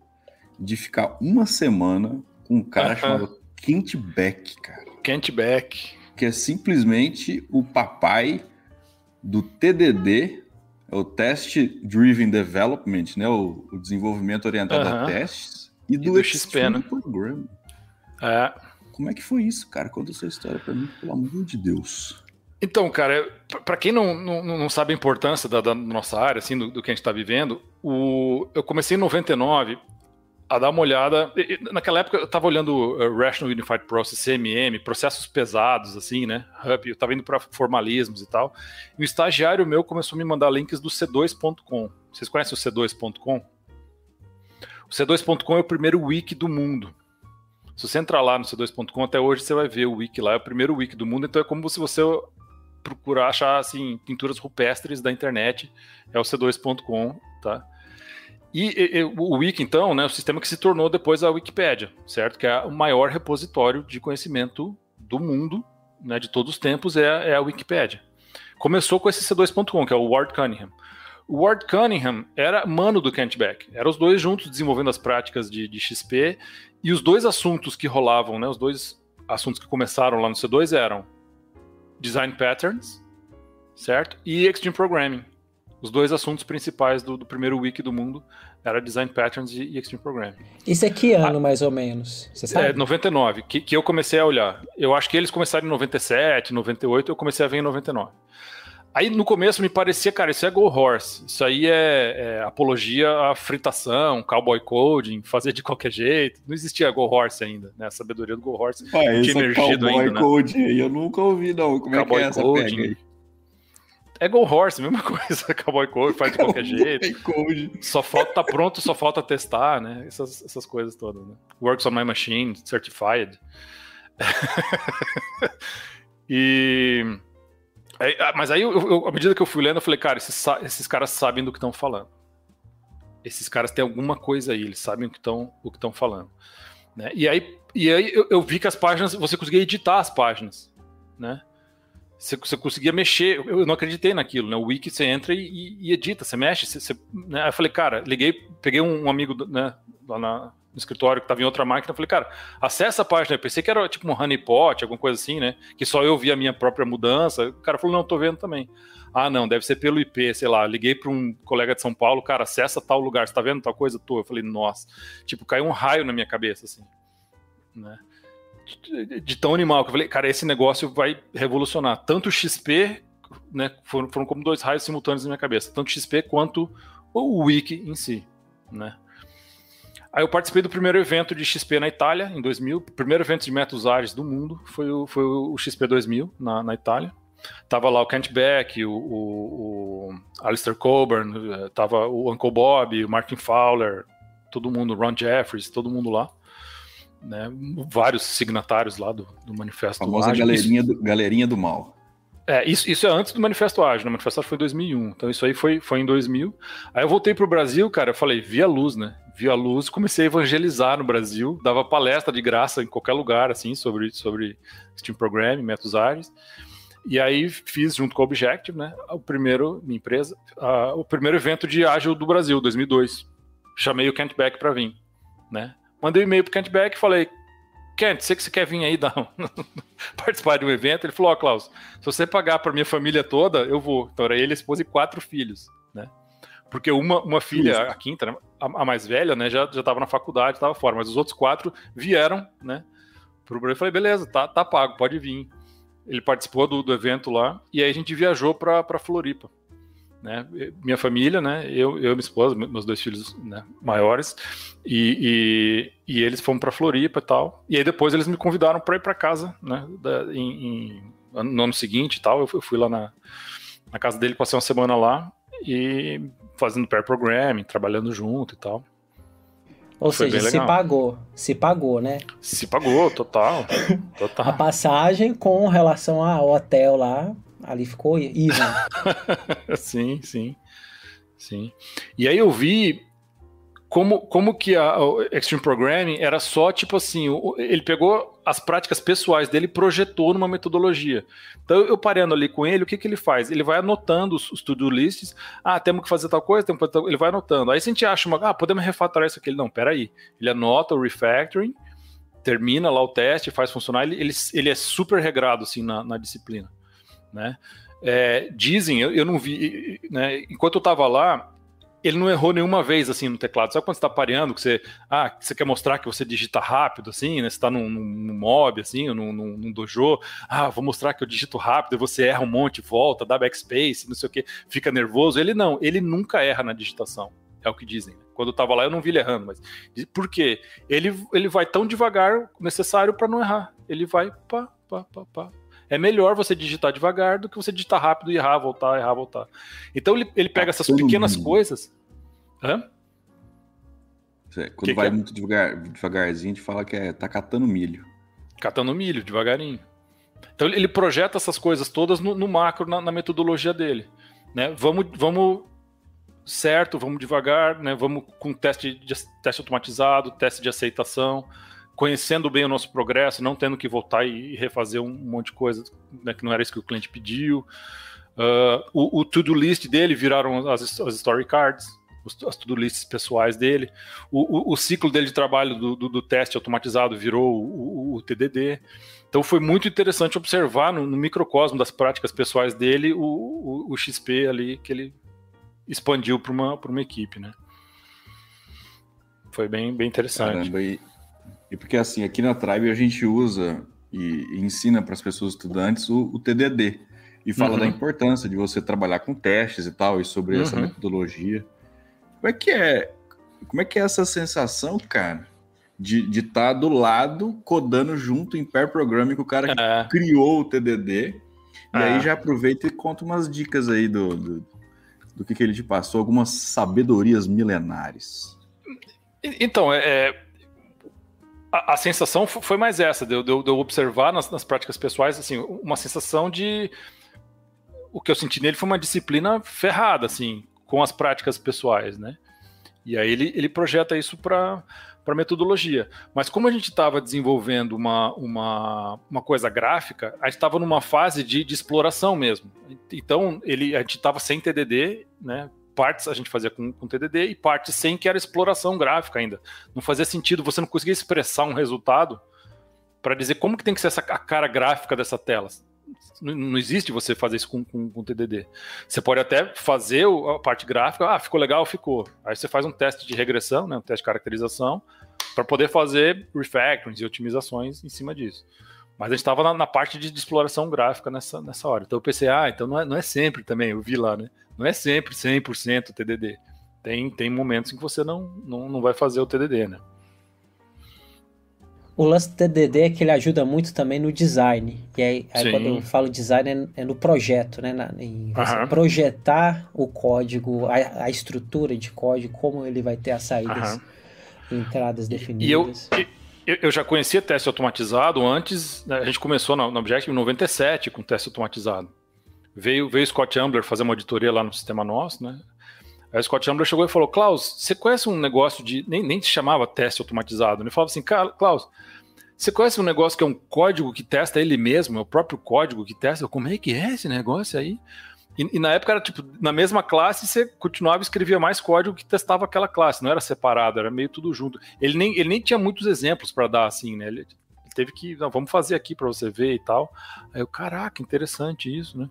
de ficar uma semana com um cara uh -huh. chamado Kent Beck, cara. Kent Beck. Que é simplesmente o papai do TDD, é o Test Driven Development, né? O, o desenvolvimento orientado uh -huh. a testes. E, e do, do XP, né? Program. É. Como é que foi isso, cara? Conta essa história para mim, pelo amor de Deus. Então, cara, para quem não, não, não, sabe a importância da, da nossa área, assim, do, do que a gente está vivendo, o, eu comecei em 99 a dar uma olhada. Naquela época eu estava olhando uh, Rational Unified Process, CMM, processos pesados, assim, né? Hub, eu estava indo para formalismos e tal. E o estagiário meu começou a me mandar links do C2.com. Vocês conhecem o C2.com? O C2.com é o primeiro wiki do mundo. Se você entrar lá no C2.com, até hoje você vai ver o wiki lá, é o primeiro wiki do mundo, então é como se você procurar achar assim pinturas rupestres da internet, é o c2.com, tá? E, e, o Wiki, então, né, o sistema que se tornou depois a Wikipédia, certo? Que é o maior repositório de conhecimento do mundo, né, de todos os tempos, é, é a Wikipédia. Começou com esse C2.com, que é o Ward Cunningham. O Ward Cunningham era mano do Kent Beck. Eram os dois juntos desenvolvendo as práticas de, de XP. E os dois assuntos que rolavam, né, os dois assuntos que começaram lá no C2 eram Design Patterns, certo? E Extreme Programming. Os dois assuntos principais do, do primeiro wiki do mundo era Design Patterns e, e Extreme Programming. Isso é que ano, ah, mais ou menos? Você sabe? É, 99, que, que eu comecei a olhar. Eu acho que eles começaram em 97, 98, eu comecei a ver em 99. Aí no começo me parecia, cara, isso é Go Horse. Isso aí é, é, apologia à fritação, cowboy coding, fazer de qualquer jeito. Não existia Go Horse ainda, né? A sabedoria do Go Horse ah, não tinha emergido cowboy ainda. Cowboy coding aí eu nunca ouvi, não. Como cowboy é que é essa coding. pega aí? É Go Horse, mesma coisa. Cowboy Code faz de qualquer jeito. Code. Só falta tá pronto, só falta testar, né? Essas, essas coisas todas. Né? Works on my machine, certified. e Aí, ah, mas aí, eu, eu, à medida que eu fui lendo, eu falei, cara, esses, esses caras sabem do que estão falando. Esses caras têm alguma coisa aí, eles sabem o que estão falando. Né? E aí, e aí eu, eu, vi que as páginas, você conseguia editar as páginas, né? Você, você conseguia mexer, eu não acreditei naquilo, né? O wiki você entra e, e edita, você mexe, você, você, né? Aí eu falei, cara, liguei, peguei um, um amigo né, lá na, escritório que estava em outra máquina. Eu falei, cara, acessa a página. Eu pensei que era tipo um honeypot, alguma coisa assim, né? Que só eu via a minha própria mudança. O cara falou, não, tô vendo também. Ah, não, deve ser pelo IP, sei lá. Liguei para um colega de São Paulo, cara, acessa tal lugar, você tá vendo tal coisa? Tô. Eu falei, nossa. Tipo, caiu um raio na minha cabeça, assim. Né? De, de tão animal que eu falei, cara, esse negócio vai revolucionar. Tanto o XP, né? Foram, foram como dois raios simultâneos na minha cabeça. Tanto o XP quanto o Wiki em si, né? Aí eu participei do primeiro evento de XP na Itália, em 2000. O primeiro evento de métodos ágeis do mundo foi o, foi o XP 2000, na, na Itália. Tava lá o Kent Beck, o, o, o Alistair Coburn, eh, tava o Uncle Bob, o Martin Fowler, todo mundo, Ron Jeffries, todo mundo lá. Né, vários signatários lá do, do Manifesto A famosa galerinha do, galerinha do mal. É, isso, isso é antes do Manifesto Ágil, né? O Manifesto Ágil foi em 2001, então isso aí foi, foi em 2000. Aí eu voltei pro Brasil, cara, eu falei, via luz, né? Via luz, comecei a evangelizar no Brasil, dava palestra de graça em qualquer lugar, assim, sobre, sobre Steam Programming, métodos ágeis. E aí fiz junto com a Objective, né, o primeiro, minha empresa, uh, o primeiro evento de ágil do Brasil, 2002. Chamei o Kent Beck para vir, né? Mandei um e-mail pro Kent Beck e falei: "Kent, sei que você quer vir aí dar um, participar de um evento?" Ele falou: "Ó, oh, Klaus, se você pagar para minha família toda, eu vou". Então era ele, a esposa e quatro filhos, né? Porque uma, uma filha, a quinta, né, a, a, mais velha, né, já já estava na faculdade, estava fora, mas os outros quatro vieram, né? Pro Brasil. Eu falei: "Beleza, tá tá pago, pode vir". Ele participou do, do evento lá e aí a gente viajou para Floripa. Né? Minha família, né? Eu, eu minha esposa, meus dois filhos né? maiores, e, e, e, eles foram para Floripa e tal. E aí depois eles me convidaram para ir para casa, né? Da, em, em, no ano seguinte e tal. Eu, eu fui lá na, na casa dele, passei uma semana lá e fazendo pair programming, trabalhando junto e tal. Ou Foi seja, se pagou. Se pagou, né? Se pagou, total. total. A passagem com relação ao hotel lá, ali ficou even. sim, sim. Sim. E aí eu vi como, como que a, Extreme Programming era só tipo assim, ele pegou as práticas pessoais dele e projetou numa metodologia. Então eu parando ali com ele, o que, que ele faz? Ele vai anotando os, os to-do lists, ah, temos que fazer tal coisa, temos que fazer tal... ele vai anotando. Aí se a gente acha uma, ah, podemos refatorar isso aqui, ele, não, peraí, ele anota o refactoring, termina lá o teste, faz funcionar, ele, ele, ele é super regrado assim na, na disciplina, né? É, dizem, eu, eu não vi, né, enquanto eu estava lá, ele não errou nenhuma vez assim no teclado. Sabe quando você está pareando, que você, ah, você quer mostrar que você digita rápido, assim, né? Você está num, num, mob, assim, num, num, num, dojo, ah, vou mostrar que eu digito rápido, e você erra um monte, volta, dá backspace, não sei o que, fica nervoso. Ele não, ele nunca erra na digitação. É o que dizem. Quando eu estava lá, eu não vi ele errando, mas por quê? Ele, ele vai tão devagar necessário para não errar. Ele vai pá, pá, pá, pá, é melhor você digitar devagar do que você digitar rápido e errar, voltar, errar, voltar. Então ele, ele pega essas pequenas coisas. Hã? Quando que vai que é? muito devagar, devagarzinho, a gente fala que é tá catando milho. Catando milho, devagarinho. Então ele projeta essas coisas todas no, no macro, na, na, metodologia dele. Né? Vamos, vamos certo, vamos devagar, né? vamos com teste, de, teste automatizado, teste de aceitação conhecendo bem o nosso progresso, não tendo que voltar e refazer um monte de coisa né, que não era isso que o cliente pediu. Uh, o, o to-do list dele viraram as, as story cards, as to-do lists pessoais dele. O, o, o, ciclo dele de trabalho do, do, do teste automatizado virou o, o, TDD. Então foi muito interessante observar no, no microcosmo das práticas pessoais dele o, XP ali que ele expandiu para uma, uma equipe, né? Foi bem, bem interessante. Caramba, e, e porque assim, aqui na Tribe a gente usa e, e ensina para as pessoas estudantes o, o, TDD e fala uhum. da importância de você trabalhar com testes e tal e sobre uhum. essa metodologia. Como é que é? Como é que é essa sensação, cara? De estar tá do lado, codando junto em pair programming com o cara que é. criou o TDD. E aí é. já aproveita e conta umas dicas aí do, do, do que, que ele te passou, algumas sabedorias milenares. Então, é, é a, a, sensação foi mais essa, de eu, de eu observar nas, nas, práticas pessoais, assim, uma sensação de. O que eu senti nele foi uma disciplina ferrada, assim, com as práticas pessoais, né? E aí ele, ele projeta isso para para metodologia. Mas como a gente estava desenvolvendo uma, uma, uma coisa gráfica, a gente estava numa fase de, de exploração mesmo. Então ele, a gente estava sem TDD, né? Partes a gente fazia com, com TDD e partes sem, que era exploração gráfica ainda. Não fazia sentido, você não conseguia expressar um resultado para dizer como que tem que ser essa, a cara gráfica dessa tela. Não, não existe você fazer isso com, com, com, TDD. Você pode até fazer a parte gráfica, ah, ficou legal, ficou. Aí você faz um teste de regressão, né, um teste de caracterização, para poder fazer refactorings e otimizações em cima disso. Mas a gente estava na, na, parte de, de, exploração gráfica nessa, nessa hora. Então eu pensei, ah, então não é, não é sempre também, eu vi lá, né? Não é sempre 100% TDD. Tem, tem momentos em que você não, não, não vai fazer o TDD, né? O lance do TDD é que ele ajuda muito também no design. E aí, aí quando eu falo design, é, é no projeto, né? Na, em uhum. projetar o código, a, a, estrutura de código, como ele vai ter as saídas, uhum. entradas definidas. E eu, eu, já conhecia teste automatizado antes, né, a gente começou no, no Objective em 97 com teste automatizado. Veio, veio o Scott Ambler fazer uma auditoria lá no sistema nosso, né? Aí o Scott Ambler chegou e falou: Klaus, você conhece um negócio de. Nem, nem se chamava teste automatizado. Ele falava assim: Klaus, você conhece um negócio que é um código que testa ele mesmo, é o próprio código que testa? Como é que é esse negócio aí? E, e, na época era tipo, na mesma classe você continuava e escrevia mais código que testava aquela classe, não era separado, era meio tudo junto. Ele nem, ele nem tinha muitos exemplos para dar assim, né? Ele, ele, teve que, não, vamos fazer aqui para você ver e tal. Aí eu, caraca, interessante isso, né?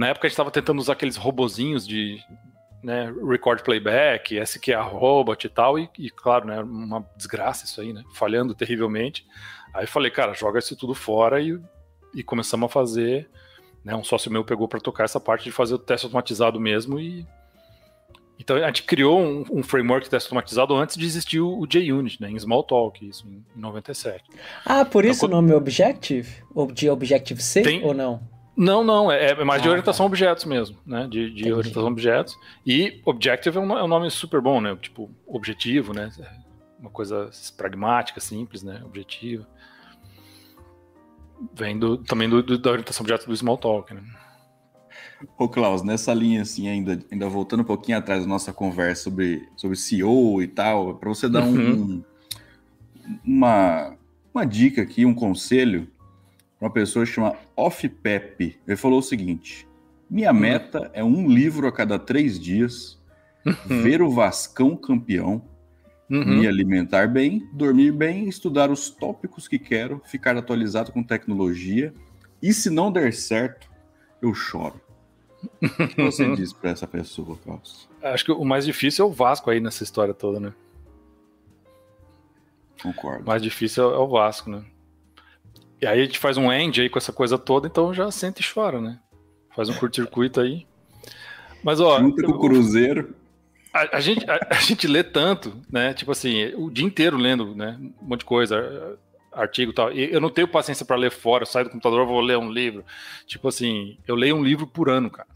Na época a gente estava tentando usar aqueles robozinhos de né, record playback, SQA robot e tal, e, e claro, né, uma desgraça isso aí, né? Falhando terrivelmente. Aí falei, cara, joga isso tudo fora e, e começamos a fazer né, um sócio meu pegou para tocar essa parte de fazer o teste automatizado mesmo e então a gente criou um, um framework de teste automatizado antes de existir o, o JUnit, né, em Smalltalk, isso em, em 97. Ah, por isso então, o nome Objective? Ou de Objective C tem, ou não? Não, não, é, é mais ah, de orientação a objetos mesmo, né? De, de orientação a objetos. E Objective é um, é um, nome super bom, né? Tipo, objetivo, né? Uma coisa pragmática, simples, né? Objetivo vem do, também do, do, da orientação objeto do Smalltalk, né? Ô Klaus, nessa linha assim, ainda, ainda voltando um pouquinho atrás da nossa conversa sobre, sobre CEO e tal, para você dar uhum. um, uma, uma dica aqui, um conselho uma pessoa que chama Off Pep. Ele falou o seguinte: minha meta é um livro a cada três dias, uhum. ver o Vascão campeão, Uhum. Me alimentar bem, dormir bem, estudar os tópicos que quero, ficar atualizado com tecnologia. E se não der certo, eu choro. O que você diz para essa pessoa, Carlos? Acho que o mais difícil é o Vasco aí nessa história toda, né? Concordo. O mais difícil é o Vasco, né? E aí a gente faz um end aí com essa coisa toda, então já sente e chora, né? Faz um curto-circuito aí. Mas, ó. Junta com o Cruzeiro. A, a, gente, a, a, gente lê tanto, né? Tipo assim, o dia inteiro lendo, né? Um monte de coisa, artigo e tal. E eu não tenho paciência para ler fora, eu saio do computador, vou ler um livro. Tipo assim, eu leio um livro por ano, cara.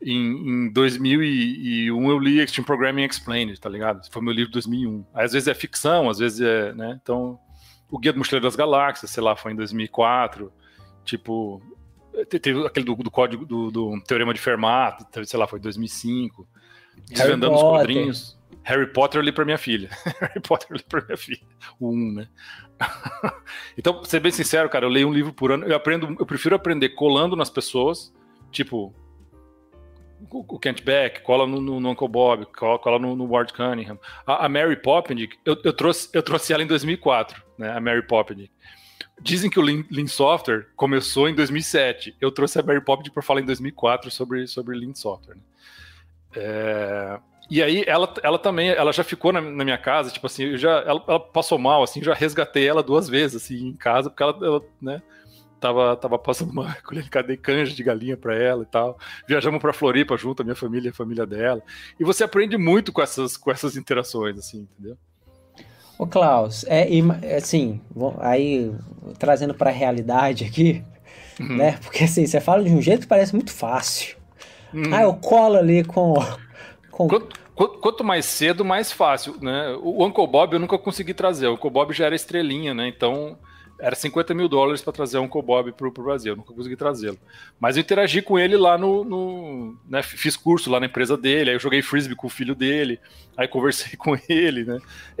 Em, em 2001 eu li Extreme Programming Explained, tá ligado? Foi meu livro de 2001. Aí, às vezes é ficção, às vezes é, né? Então, o Guia do Mochileiro das Galáxias, sei lá, foi em 2004. Tipo, teve aquele do, do código do, do, Teorema de Fermat, sei lá, foi 2005 desvendando os quadrinhos. Harry Potter ali para minha filha. Harry Potter ali para minha filha. O 1, né? então, ser bem sincero, cara, eu leio um livro por ano. Eu aprendo, eu prefiro aprender colando nas pessoas, tipo o Kent Beck, cola no, no, no Uncle Bob, cola, cola no, no, Ward Cunningham. A, a Mary Poppins, eu, eu, trouxe, eu trouxe ela em 2004, né? A Mary Poppins. Dizem que o Lean, Lean, Software começou em 2007. Eu trouxe a Mary Poppins para falar em 2004 sobre, sobre Lean Software. Né? É, e aí ela, ela também, ela já ficou na, na minha casa, tipo assim, eu já, ela, ela, passou mal, assim, já resgatei ela duas vezes, assim, em casa, porque ela, ela né, tava, tava passando uma colher de canja de galinha para ela e tal. Viajamos para Floripa junto, a minha família e a família dela. E você aprende muito com essas, com essas interações, assim, entendeu? Ô Klaus, é, assim, aí trazendo para a realidade aqui, uhum. né? Porque assim, você fala de um jeito que parece muito fácil. Hum. Ah, eu colo ali com. com... Quanto, quanto, mais cedo, mais fácil, né? O Uncle Bob eu nunca consegui trazer. O Uncle Bob já era estrelinha, né? Então era 50 mil dólares para trazer o Uncle Bob pro, pro Brasil. Eu nunca consegui trazê-lo. Mas eu interagi com ele lá no. no né? Fiz curso lá na empresa dele, aí eu joguei frisbee com o filho dele, aí conversei com ele, né?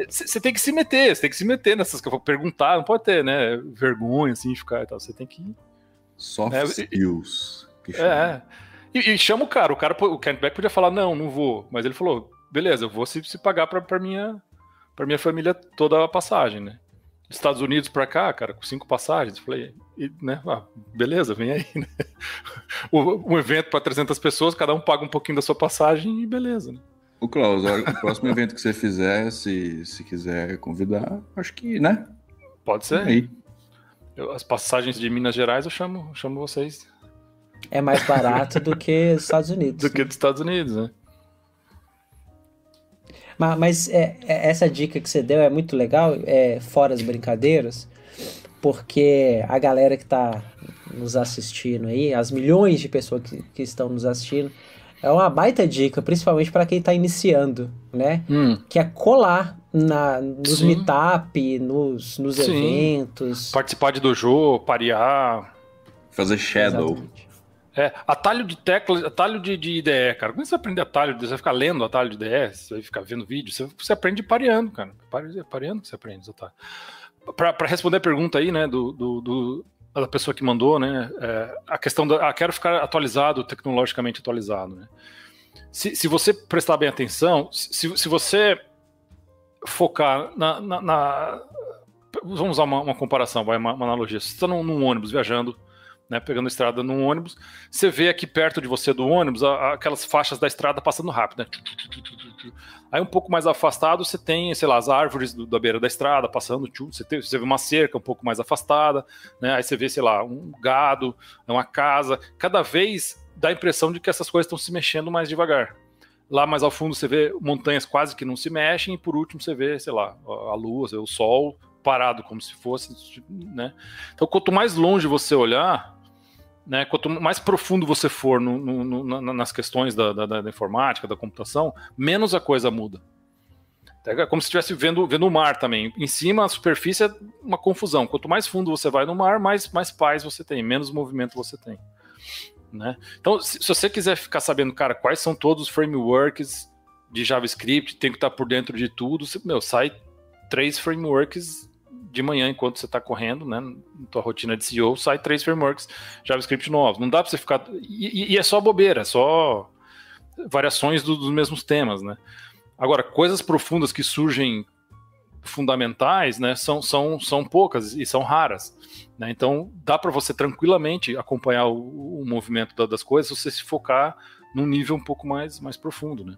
Você tem que se meter, você tem que se meter nessas que eu vou perguntar, não pode ter, né? Vergonha, assim, ficar e tal. Você tem que. Soft né? skills. É. E, e, chama o cara. O cara, o Kent Beck podia falar, não, não vou. Mas ele falou, beleza, eu vou se, se pagar pra, minha, pra minha família toda a passagem, né? Estados Unidos pra cá, cara, com cinco passagens. Falei, e, né? Ah, beleza, vem aí, né? um evento para 300 pessoas, cada um paga um pouquinho da sua passagem e beleza, né? O Klaus, o próximo evento que você fizer, se, se quiser convidar, acho que, né? Pode ser. Aí. Eu, as passagens de Minas Gerais eu chamo, chamo vocês. É mais barato do que Estados Unidos. do né? que dos Estados Unidos, né? Mas, mas é, é, essa dica que você deu é muito legal, é, fora as brincadeiras, porque a galera que está nos assistindo aí, as milhões de pessoas que, que estão nos assistindo, é uma baita dica, principalmente para quem está iniciando, né? Hum. Que é colar na, nos Sim. meetup, nos, nos eventos. Participar de dojo, parear. Fazer shadow. Exatamente. É, atalho de teclas, atalho de, de IDE, cara. É que você aprende atalho? Você vai ficar lendo atalho de IDE, você vai ficar vendo vídeo, você, você aprende pareando, cara. Pareando que você aprende os. Para responder a pergunta aí, né, do, do, do da pessoa que mandou, né, é, a questão da, ah, quero ficar atualizado, tecnologicamente atualizado, né. Se, se você prestar bem atenção, se, se você focar na, na, na vamos usar uma, uma comparação, vai, uma, uma analogia. Você está num, num ônibus viajando, né, pegando estrada num ônibus, você vê aqui perto de você do ônibus a, a, aquelas faixas da estrada passando rápido, né? Aí um pouco mais afastado você tem, sei lá, as árvores do, da beira da estrada passando, você, tem, você vê uma cerca um pouco mais afastada, né? Aí você vê, sei lá, um gado, uma casa. Cada vez dá a impressão de que essas coisas estão se mexendo mais devagar. Lá mais ao fundo você vê montanhas quase que não se mexem, e por último você vê, sei lá, a lua, o sol parado como se fosse, né? Então quanto mais longe você olhar, né, quanto mais profundo você for no, no, no, nas questões da, da, da, informática, da computação, menos a coisa muda. É como se estivesse vendo, vendo o mar também. Em cima, a superfície é uma confusão. Quanto mais fundo você vai no mar, mais, mais paz você tem, menos movimento você tem. Né? Então, se, se você quiser ficar sabendo, cara, quais são todos os frameworks de JavaScript, tem que estar por dentro de tudo, você, meu, sai três frameworks de manhã, enquanto você está correndo, né, na tua rotina de CEO, sai três frameworks JavaScript novos. Não dá para você ficar... E, e, é só bobeira, é só variações do, dos mesmos temas, né? Agora, coisas profundas que surgem fundamentais, né, são, são, são poucas e são raras. Né? Então, dá para você tranquilamente acompanhar o, o movimento da, das coisas se você se focar num nível um pouco mais, mais profundo, né?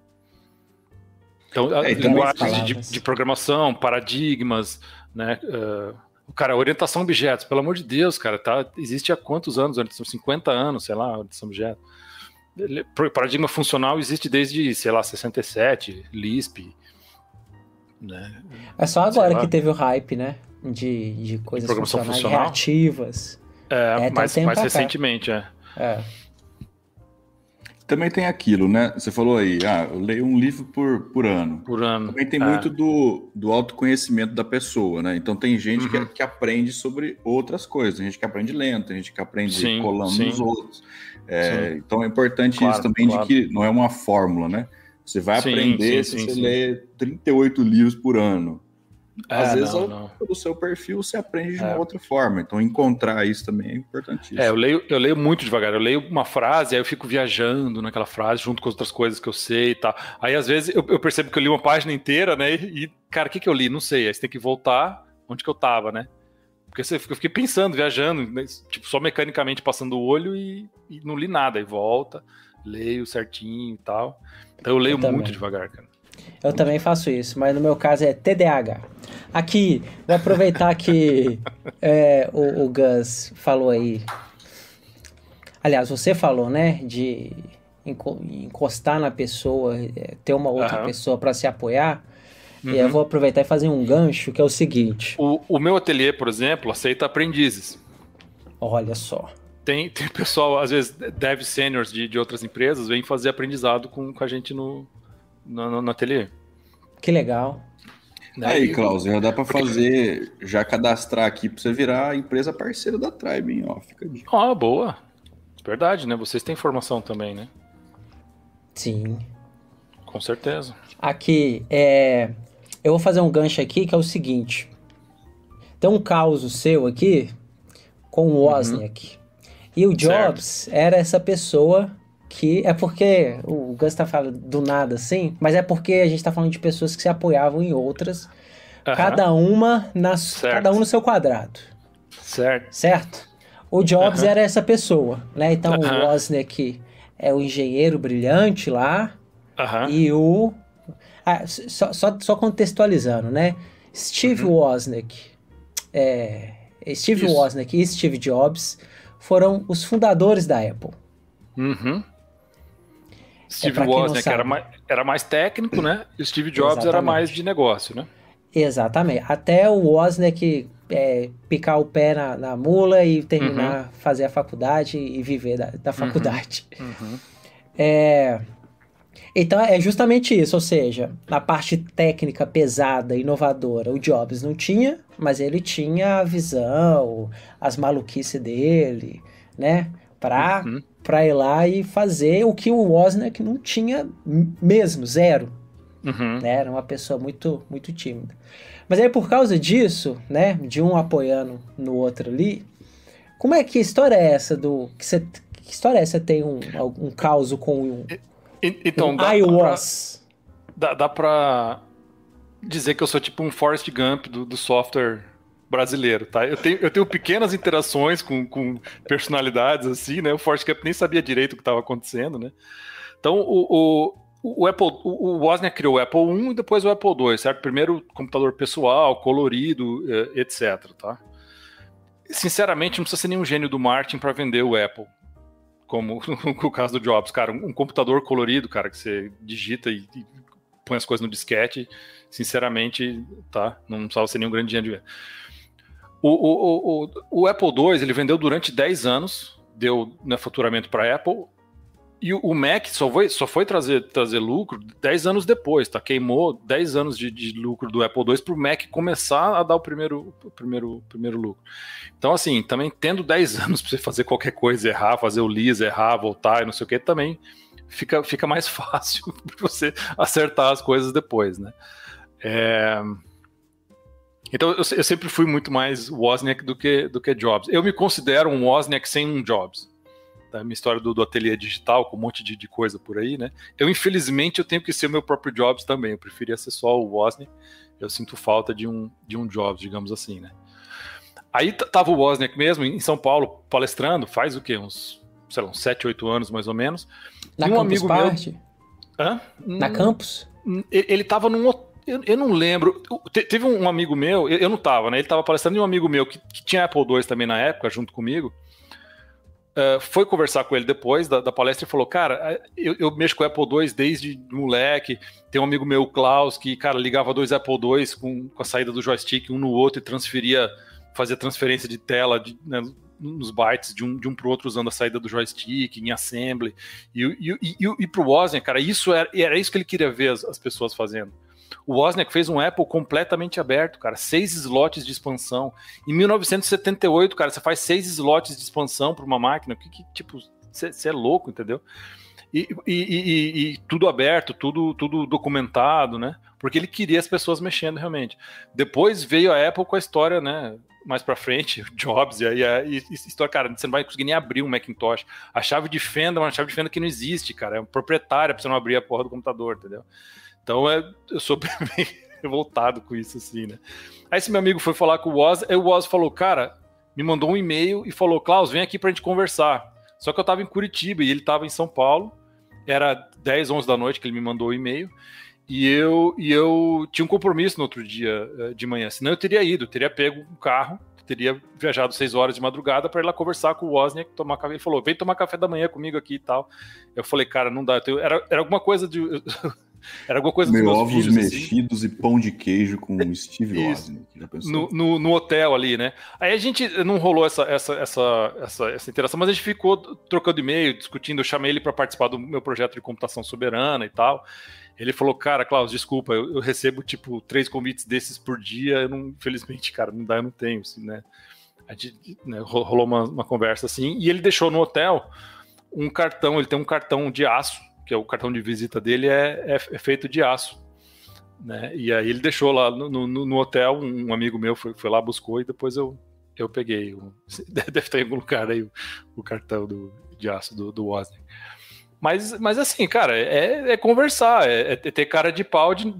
Então, é, linguagens de, de, programação, paradigmas, né? Uh, cara, orientação a objetos, pelo amor de Deus, cara, tá, existe há quantos anos? São 50 anos, sei lá, orientação a objetos. Paradigma funcional existe desde, sei lá, 67, Lisp. Né? É só agora que teve o hype, né? De, de coisas funcionais funcional? reativas. É, é mais, mais recentemente, é. É. Também tem aquilo, né? Você falou aí, ah, eu leio um livro por, por ano. Por ano. Também tem é. muito do, do autoconhecimento da pessoa, né? Então tem gente uhum. que, que aprende sobre outras coisas, tem gente que aprende lento, tem gente que aprende sim, colando sim. nos outros. É, então é importante claro, isso também claro. de que não é uma fórmula, né? Você vai sim, aprender se você lê 38 livros por ano. É, Às vezes, não, não. pelo seu perfil, você aprende de uma é. outra forma. Então, encontrar isso também é importantíssimo. É, eu leio, eu leio muito devagar. Eu leio uma frase, aí eu fico viajando naquela frase, junto com as outras coisas que eu sei e tal. Aí, às vezes, eu, eu percebo que eu li uma página inteira, né? E, cara, o que, que eu li? Não sei. Aí você tem que voltar onde que eu tava, né? Porque você, eu fiquei pensando, viajando, né? tipo, só mecanicamente passando o olho e, e não li nada. Aí volta, leio certinho e tal. Então, eu leio eu muito devagar, cara. Eu também faço isso, mas no meu caso é TDAH. Aqui, vou aproveitar que é, o, o Gus falou aí. Aliás, você falou, né? De encostar na pessoa, é, ter uma outra uhum. pessoa para se apoiar. Uhum. E eu vou aproveitar e fazer um gancho que é o seguinte: o, o meu ateliê, por exemplo, aceita aprendizes. Olha só. Tem, tem pessoal, às vezes, dev seniors de, de outras empresas, vem fazer aprendizado com, com a gente no, no, no ateliê. Que legal. Aí, Klaus, já dá para fazer, já cadastrar aqui para você virar empresa parceira da Tribe, hein? Ó, fica de. Ó, boa. Verdade, né? Vocês têm formação também, né? Sim. Com certeza. Aqui, é... eu vou fazer um gancho aqui que é o seguinte. Tem um caos seu aqui com o uhum. Wozniak. Uhum. E o Jobs certo. era essa pessoa que é porque o Gus tá falando do nada assim, mas é porque a gente tá falando de pessoas que se apoiavam em outras, cada uma nas, cada um no seu quadrado. Certo. Certo? O Jobs era essa pessoa, né? Então o Wozniak é o engenheiro brilhante lá e o ah, só, só, só, contextualizando, né? Steve uhum. Wozniak, é, Steve Isso. Wozniak e Steve Jobs foram os fundadores da Apple. Uhum. Steve é, Wozniak era mais, era mais técnico, né? E Steve Jobs Exatamente. era mais de negócio, né? Exatamente. Até o Wozniak é, picar o pé na, na mula e terminar, uhum. fazer a faculdade e viver da, da uhum. faculdade. Uhum. É, então é justamente isso, ou seja, na parte técnica pesada, inovadora, o Jobs não tinha, mas ele tinha a visão, as maluquices dele, né? Para. Pra ir lá e fazer o que o Wozniak não tinha mesmo, zero. Uhum. Né? Era uma pessoa muito, muito tímida. Mas aí por causa disso, né, de um apoiando no outro ali, como é que história é essa do que você que história é essa tem um um caos com um, então um dá, I was dá, dá pra dizer que eu sou tipo um Forrest Gump do, do software brasileiro, tá? Eu tenho, eu tenho pequenas interações com, com personalidades assim, né? O Forrest Gump nem sabia direito o que estava acontecendo, né? Então o, o o Apple, o Wozniak criou o Apple I e depois o Apple II, certo? Primeiro computador pessoal, colorido, eh, etc, tá? Sinceramente, não precisa ser nenhum gênio do marketing para vender o Apple, como o caso do Jobs, cara, um computador colorido, cara, que você digita e, e põe as coisas no disquete, sinceramente, tá? Não precisava ser nenhum grande gênio de. O, o, o, o, Apple II, ele vendeu durante 10 anos, deu né, faturamento para a Apple, e o Mac só foi, só foi trazer, trazer lucro 10 anos depois, tá? Queimou 10 anos de, de lucro do Apple II para o Mac começar a dar o primeiro, o primeiro, primeiro lucro. Então, assim, também tendo 10 anos para você fazer qualquer coisa, errar, fazer o LIS, errar, voltar e não sei o que, também fica, fica mais fácil você acertar as coisas depois, né? É... Então, eu, eu, sempre fui muito mais Wozniak do que, do que Jobs. Eu me considero um Wozniak sem um Jobs da minha história do, do ateliê digital, com um monte de, de, coisa por aí, né? Eu, infelizmente, eu tenho que ser o meu próprio Jobs também. Eu preferia ser só o Wozniak. Eu sinto falta de um, de um Jobs, digamos assim, né? Aí tava o Wozniak mesmo, em São Paulo, palestrando, faz o quê? Uns, sei lá, uns 7, 8 anos mais ou menos. Na e um Campus amigo Party? meu. Hã? Na Campus? Ele tava num eu, eu, não lembro. Teve um amigo meu, eu, não tava, né? Ele tava palestrando e um amigo meu que, que, tinha Apple II também na época, junto comigo uh, foi conversar com ele depois da, da palestra e falou: Cara, eu, eu, mexo com Apple II desde moleque. Tem um amigo meu, o Klaus, que, cara, ligava dois Apple II com, com a saída do joystick um no outro e transferia, fazia transferência de tela de, né, nos bytes de um, de um para o outro usando a saída do joystick, em assembly. E, e, e, e, e para o Wozniak, cara, isso era, era isso que ele queria ver as, as pessoas fazendo. O Wozniak fez um Apple completamente aberto, cara, seis slots de expansão. Em 1978, cara, você faz seis slots de expansão para uma máquina, que, que tipo, você é louco, entendeu? E, e, e, e, tudo aberto, tudo, tudo documentado, né? Porque ele queria as pessoas mexendo realmente. Depois veio a Apple com a história, né? Mais para frente, Jobs, e aí a história, cara, você não vai conseguir nem abrir um Macintosh. A chave de fenda é uma chave de fenda que não existe, cara. É proprietária para você não abrir a porra do computador, entendeu? Então é, eu sou bem revoltado com isso, assim, né? Aí esse meu amigo foi falar com o Woz, aí o Woz falou, cara, me mandou um e-mail e falou, Klaus, vem aqui pra gente conversar. Só que eu tava em Curitiba e ele tava em São Paulo, era 10, 11 da noite que ele me mandou o e-mail, e eu, e eu tinha um compromisso no outro dia eh, de manhã, senão eu teria ido, teria pego um carro, teria viajado 6 horas de madrugada para ir lá conversar com o Wozniak, tomar café. Ele falou: vem tomar café da manhã comigo aqui e tal. Eu falei, cara, não dá. Tenho... Era, era alguma coisa de. Era alguma coisa Meu ovos filhos, assim. mexidos assim. e pão de queijo com o Steve Wozniak. No, no, no, hotel ali, né? Aí a gente não rolou essa, essa, essa, essa, essa interação, mas a gente ficou trocando e-mail, discutindo. Eu chamei ele para participar do meu projeto de computação soberana e tal. Ele falou, cara, Klaus, desculpa, eu, eu, recebo tipo três convites desses por dia. Eu não, infelizmente, cara, não dá, eu não tenho, assim, né? A gente né, rolou uma, uma conversa assim, e ele deixou no hotel um cartão, ele tem um cartão de aço que é o cartão de visita dele é, é, é feito de aço. Né? E aí ele deixou lá no, no, no hotel, um, amigo meu foi, foi, lá, buscou e depois eu, eu peguei. Deve ter em algum lugar aí o, o cartão do, de aço do, do Wozniak. Mas, mas assim, cara, é, é conversar, é, é, ter cara de pau, de,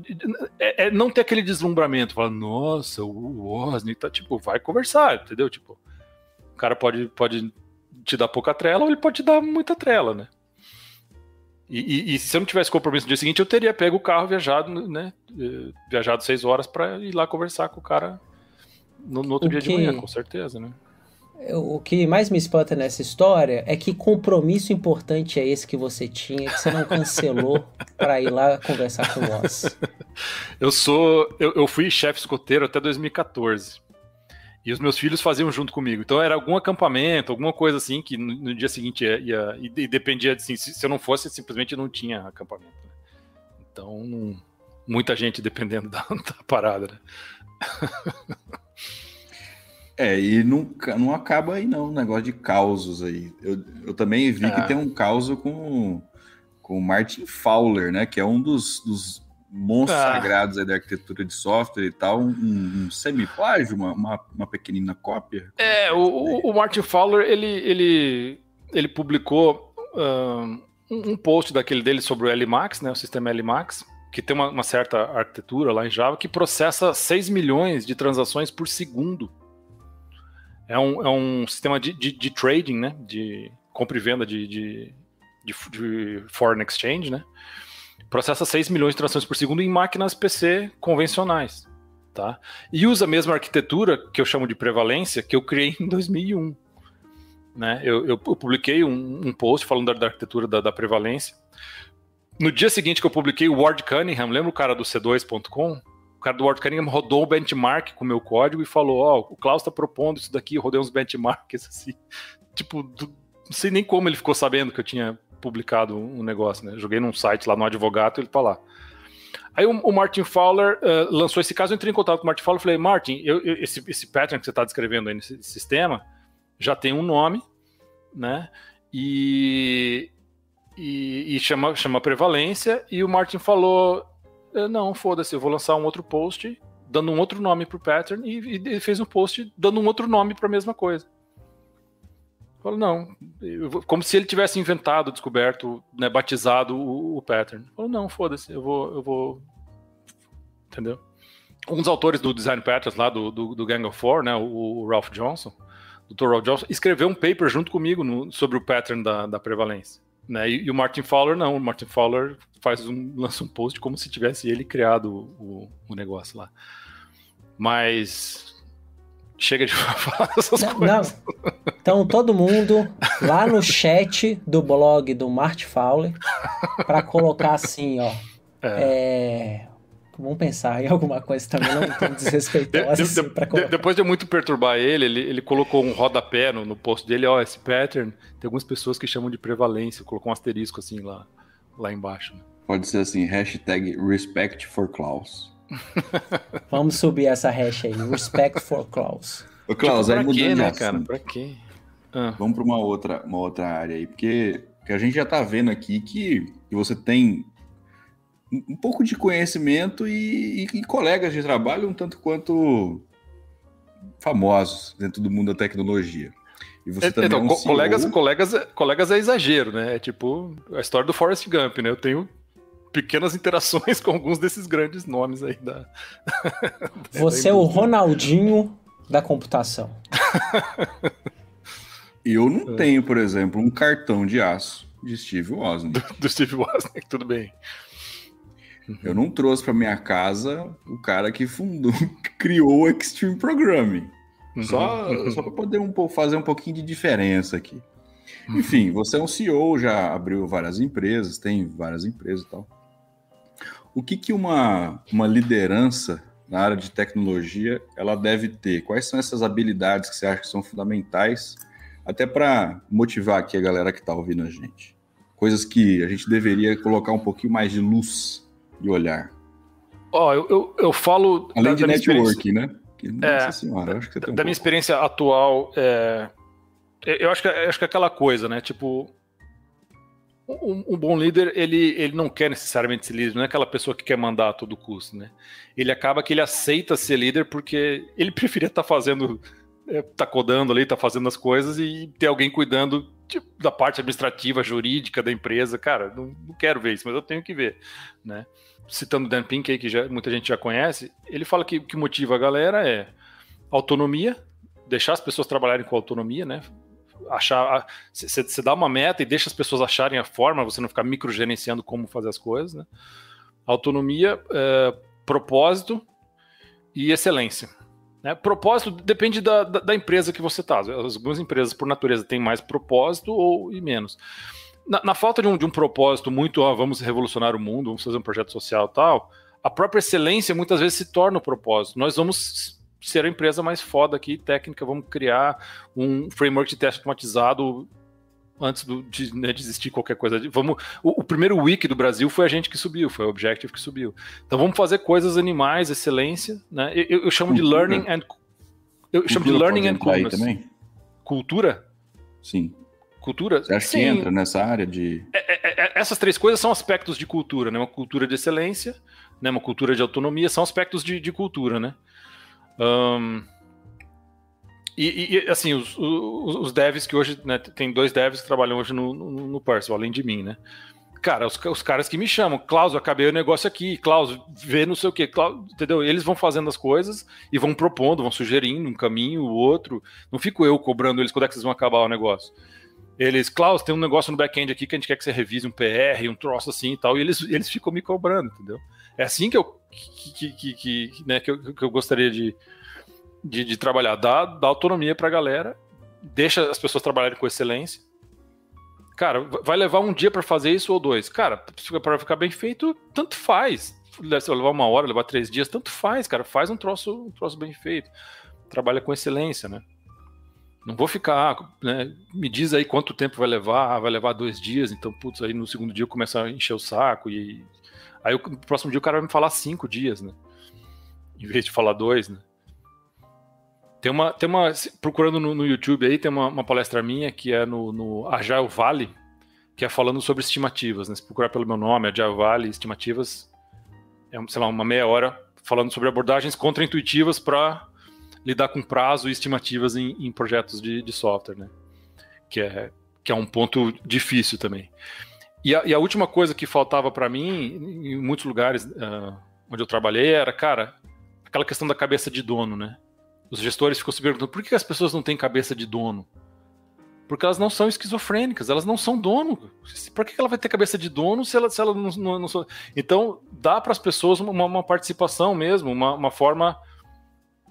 é, é, não ter aquele deslumbramento. Falar, nossa, o Osni tá tipo, vai conversar, entendeu? Tipo, o cara pode, pode te dar pouca trela ou ele pode te dar muita trela, né? E, e, e, se eu não tivesse compromisso no dia seguinte, eu teria pego o carro, viajado, né? Eh, viajado seis horas para ir lá conversar com o cara no, no outro o dia que... de manhã, com certeza, né? O que mais me espanta nessa história é que compromisso importante é esse que você tinha, que você não cancelou para ir lá conversar com o Oz. Eu sou. Eu, eu fui chefe escoteiro até 2014. E os meus filhos faziam junto comigo. Então era algum acampamento, alguma coisa assim, que no, no dia seguinte ia. ia e, e, dependia, assim, se, se, eu não fosse, simplesmente não tinha acampamento. Né? Então, não, muita gente dependendo da, da parada, né? É, e não, não acaba aí não, o negócio de causos aí. Eu, eu também vi é. que tem um caos com, com o Martin Fowler, né? Que é um dos, dos monstros ah. sagrados da arquitetura de software e tal, um, um semi-plágio, uma, uma, uma, pequenina cópia. É, o, o Martin Fowler, ele, ele, ele publicou um, um post daquele dele sobre o LMAX, né, o sistema LMAX, que tem uma, uma, certa arquitetura lá em Java que processa 6 milhões de transações por segundo. É um, é um sistema de, de, de trading, né, de compra e venda de, de, de, de foreign exchange, né, processa 6 milhões de transações por segundo em máquinas PC convencionais. Tá? E usa a mesma arquitetura, que eu chamo de prevalência, que eu criei em 2001. Né? Eu, eu, eu publiquei um, um, post falando da, da arquitetura da, da, prevalência. No dia seguinte que eu publiquei, o Ward Cunningham, lembra o cara do C2.com? O cara do Ward Cunningham rodou o benchmark com o meu código e falou: Ó, oh, o Klaus está propondo isso daqui, eu rodei uns benchmarks assim. Tipo, do, não sei nem como ele ficou sabendo que eu tinha publicado um negócio, né? Joguei num site lá no advogado, ele tá lá. Aí o, o Martin Fowler uh, lançou esse caso, eu entrei em contato com o Martin Fowler e falei, Martin, eu, eu, esse, esse pattern que você está descrevendo aí nesse sistema já tem um nome, né? E, e, e, chama, chama prevalência, e o Martin falou, eh, não, foda-se, eu vou lançar um outro post dando um outro nome pro pattern, e, e fez um post dando um outro nome para a mesma coisa. Falou, não, como se ele tivesse inventado, descoberto, né, batizado o, o pattern. Falou, não, foda-se, eu vou, eu vou. Entendeu? Um dos autores do Design Patterns lá do, do, do Gang of Four, né, o, o Ralph Johnson, Dr. Ralph Johnson, escreveu um paper junto comigo no, sobre o pattern da, da prevalência. Né? E, e, o Martin Fowler não, o Martin Fowler faz um, lança um post como se tivesse ele criado o, o negócio lá. Mas Chega de falar essas não, coisas. Não. Então, todo mundo lá no chat do blog do Mart Fowler para colocar assim, ó. É. é... Vamos pensar em alguma coisa também, não tão desrespeitosa. De, de, assim, de, depois de muito perturbar ele, ele, ele colocou um rodapé no, no post dele, ó, esse pattern, tem algumas pessoas que chamam de prevalência, colocou um asterisco assim lá, lá embaixo. Né? Pode ser assim, hashtag respect for Klaus. Vamos subir essa hash aí. Respect for Klaus. Ô, Klaus, tipo, aí mudando quê, né, cara? Pra quê? Ah. Vamos para uma outra, uma outra área aí, porque, porque a gente já tá vendo aqui que, que você tem um pouco de conhecimento e, e, e, colegas de trabalho um tanto quanto famosos dentro do mundo da tecnologia. E você é, também então, é um colegas, colegas, colegas é exagero, né? É tipo a história do Forrest Gump, né? Eu tenho pequenas interações com alguns desses grandes nomes aí da. Você é o Ronaldinho da computação. Eu não é. tenho, por exemplo, um cartão de aço de Steve Wozniak. Do, do Steve Wozniak, tudo bem. Eu não trouxe para minha casa o cara que fundou, que criou o Extreme Programming. Uhum. Só, só para poder um, fazer um pouquinho de diferença aqui. Uhum. Enfim, você é um CEO, já abriu várias empresas, tem várias empresas e tal. O que, que uma, uma liderança na área de tecnologia ela deve ter? Quais são essas habilidades que você acha que são fundamentais, até para motivar aqui a galera que está ouvindo a gente? Coisas que a gente deveria colocar um pouquinho mais de luz e olhar. Ó, oh, eu, eu, eu, falo. Além da, de da network, né? Que, é, senhora, acho que um da minha experiência atual, é, eu acho que, eu acho que é aquela coisa, né? Tipo, um, um, bom líder, ele, ele não quer necessariamente ser líder, não é aquela pessoa que quer mandar a todo custo, né? Ele acaba que ele aceita ser líder porque ele preferia estar tá fazendo, é, tá codando ali, tá fazendo as coisas e ter alguém cuidando da parte administrativa, jurídica da empresa, cara, não, não, quero ver isso, mas eu tenho que ver, né? Citando Dan Pink aí, que já, muita gente já conhece, ele fala que o que motiva a galera é autonomia, deixar as pessoas trabalharem com autonomia, né? Achar, você dá uma meta e deixa as pessoas acharem a forma, você não ficar microgerenciando como fazer as coisas, né? Autonomia, é, propósito e excelência. Né? Propósito depende da, da, da, empresa que você está. Algumas empresas, por natureza, têm mais propósito ou e menos. Na, na falta de um, de um propósito muito, ó, vamos revolucionar o mundo, vamos fazer um projeto social tal, a própria excelência muitas vezes se torna o propósito. Nós vamos ser a empresa mais foda aqui, técnica, vamos criar um framework de teste automatizado antes do, de né, desistir qualquer coisa. Vamos, o, o, primeiro wiki do Brasil foi a gente que subiu, foi o Objective que subiu. Então vamos fazer coisas animais, excelência, né? Eu, eu chamo Cultura. de learning and eu Cultura chamo de learning and coolness. também? Cultura? Sim. Cultura? Você acha Sim. que entra nessa área de. É, é, é, essas três coisas são aspectos de cultura, né? Uma cultura de excelência, né? uma cultura de autonomia, são aspectos de, de cultura, né? Um, e, e, assim, os, os, os, devs que hoje, né, tem dois devs que trabalham hoje no, no, no além de mim, né? Cara, os, os caras que me chamam, Klaus, eu acabei o negócio aqui, Klaus, vê não sei o Klaus, entendeu? Eles vão fazendo as coisas e vão propondo, vão sugerindo um caminho, o outro. Não fico eu cobrando eles quando é que vocês vão acabar o negócio. Eles, Klaus, tem um negócio no back-end aqui que a gente quer que você revise um PR, um troço assim e tal, e eles, eles ficam me cobrando, entendeu? É assim que eu, que, que, que, né, que eu, que eu gostaria de, de, de trabalhar, dá, dá autonomia para a galera, deixa as pessoas trabalharem com excelência. Cara, vai levar um dia para fazer isso ou dois. Cara, para ficar bem feito, tanto faz. Se levar uma hora, levar três dias, tanto faz, cara. Faz um troço, um troço bem feito. Trabalha com excelência, né? Não vou ficar, né? Me diz aí quanto tempo vai levar. Vai levar dois dias, então, putz, aí no segundo dia começa a encher o saco. E aí no próximo dia o cara vai me falar cinco dias, né? Em vez de falar dois, né? Tem uma, tem uma procurando no, no YouTube aí, tem uma, uma, palestra minha que é no, no Agile Valley, que é falando sobre estimativas. Né? Se procurar pelo meu nome, Agile Valley, estimativas, é, sei lá, uma meia hora falando sobre abordagens contra-intuitivas para lidar com prazo e estimativas em, em projetos de, de, software, né? Que é, que é um ponto difícil também. E a, e a última coisa que faltava para mim, em muitos lugares uh, onde eu trabalhei, era, cara, aquela questão da cabeça de dono, né? Os gestores ficam se perguntando por que as pessoas não têm cabeça de dono? Porque elas não são esquizofrênicas, elas não são dono. Por que ela vai ter cabeça de dono se ela, se ela não, não, não Então, dá para as pessoas uma, uma, participação mesmo, uma, uma forma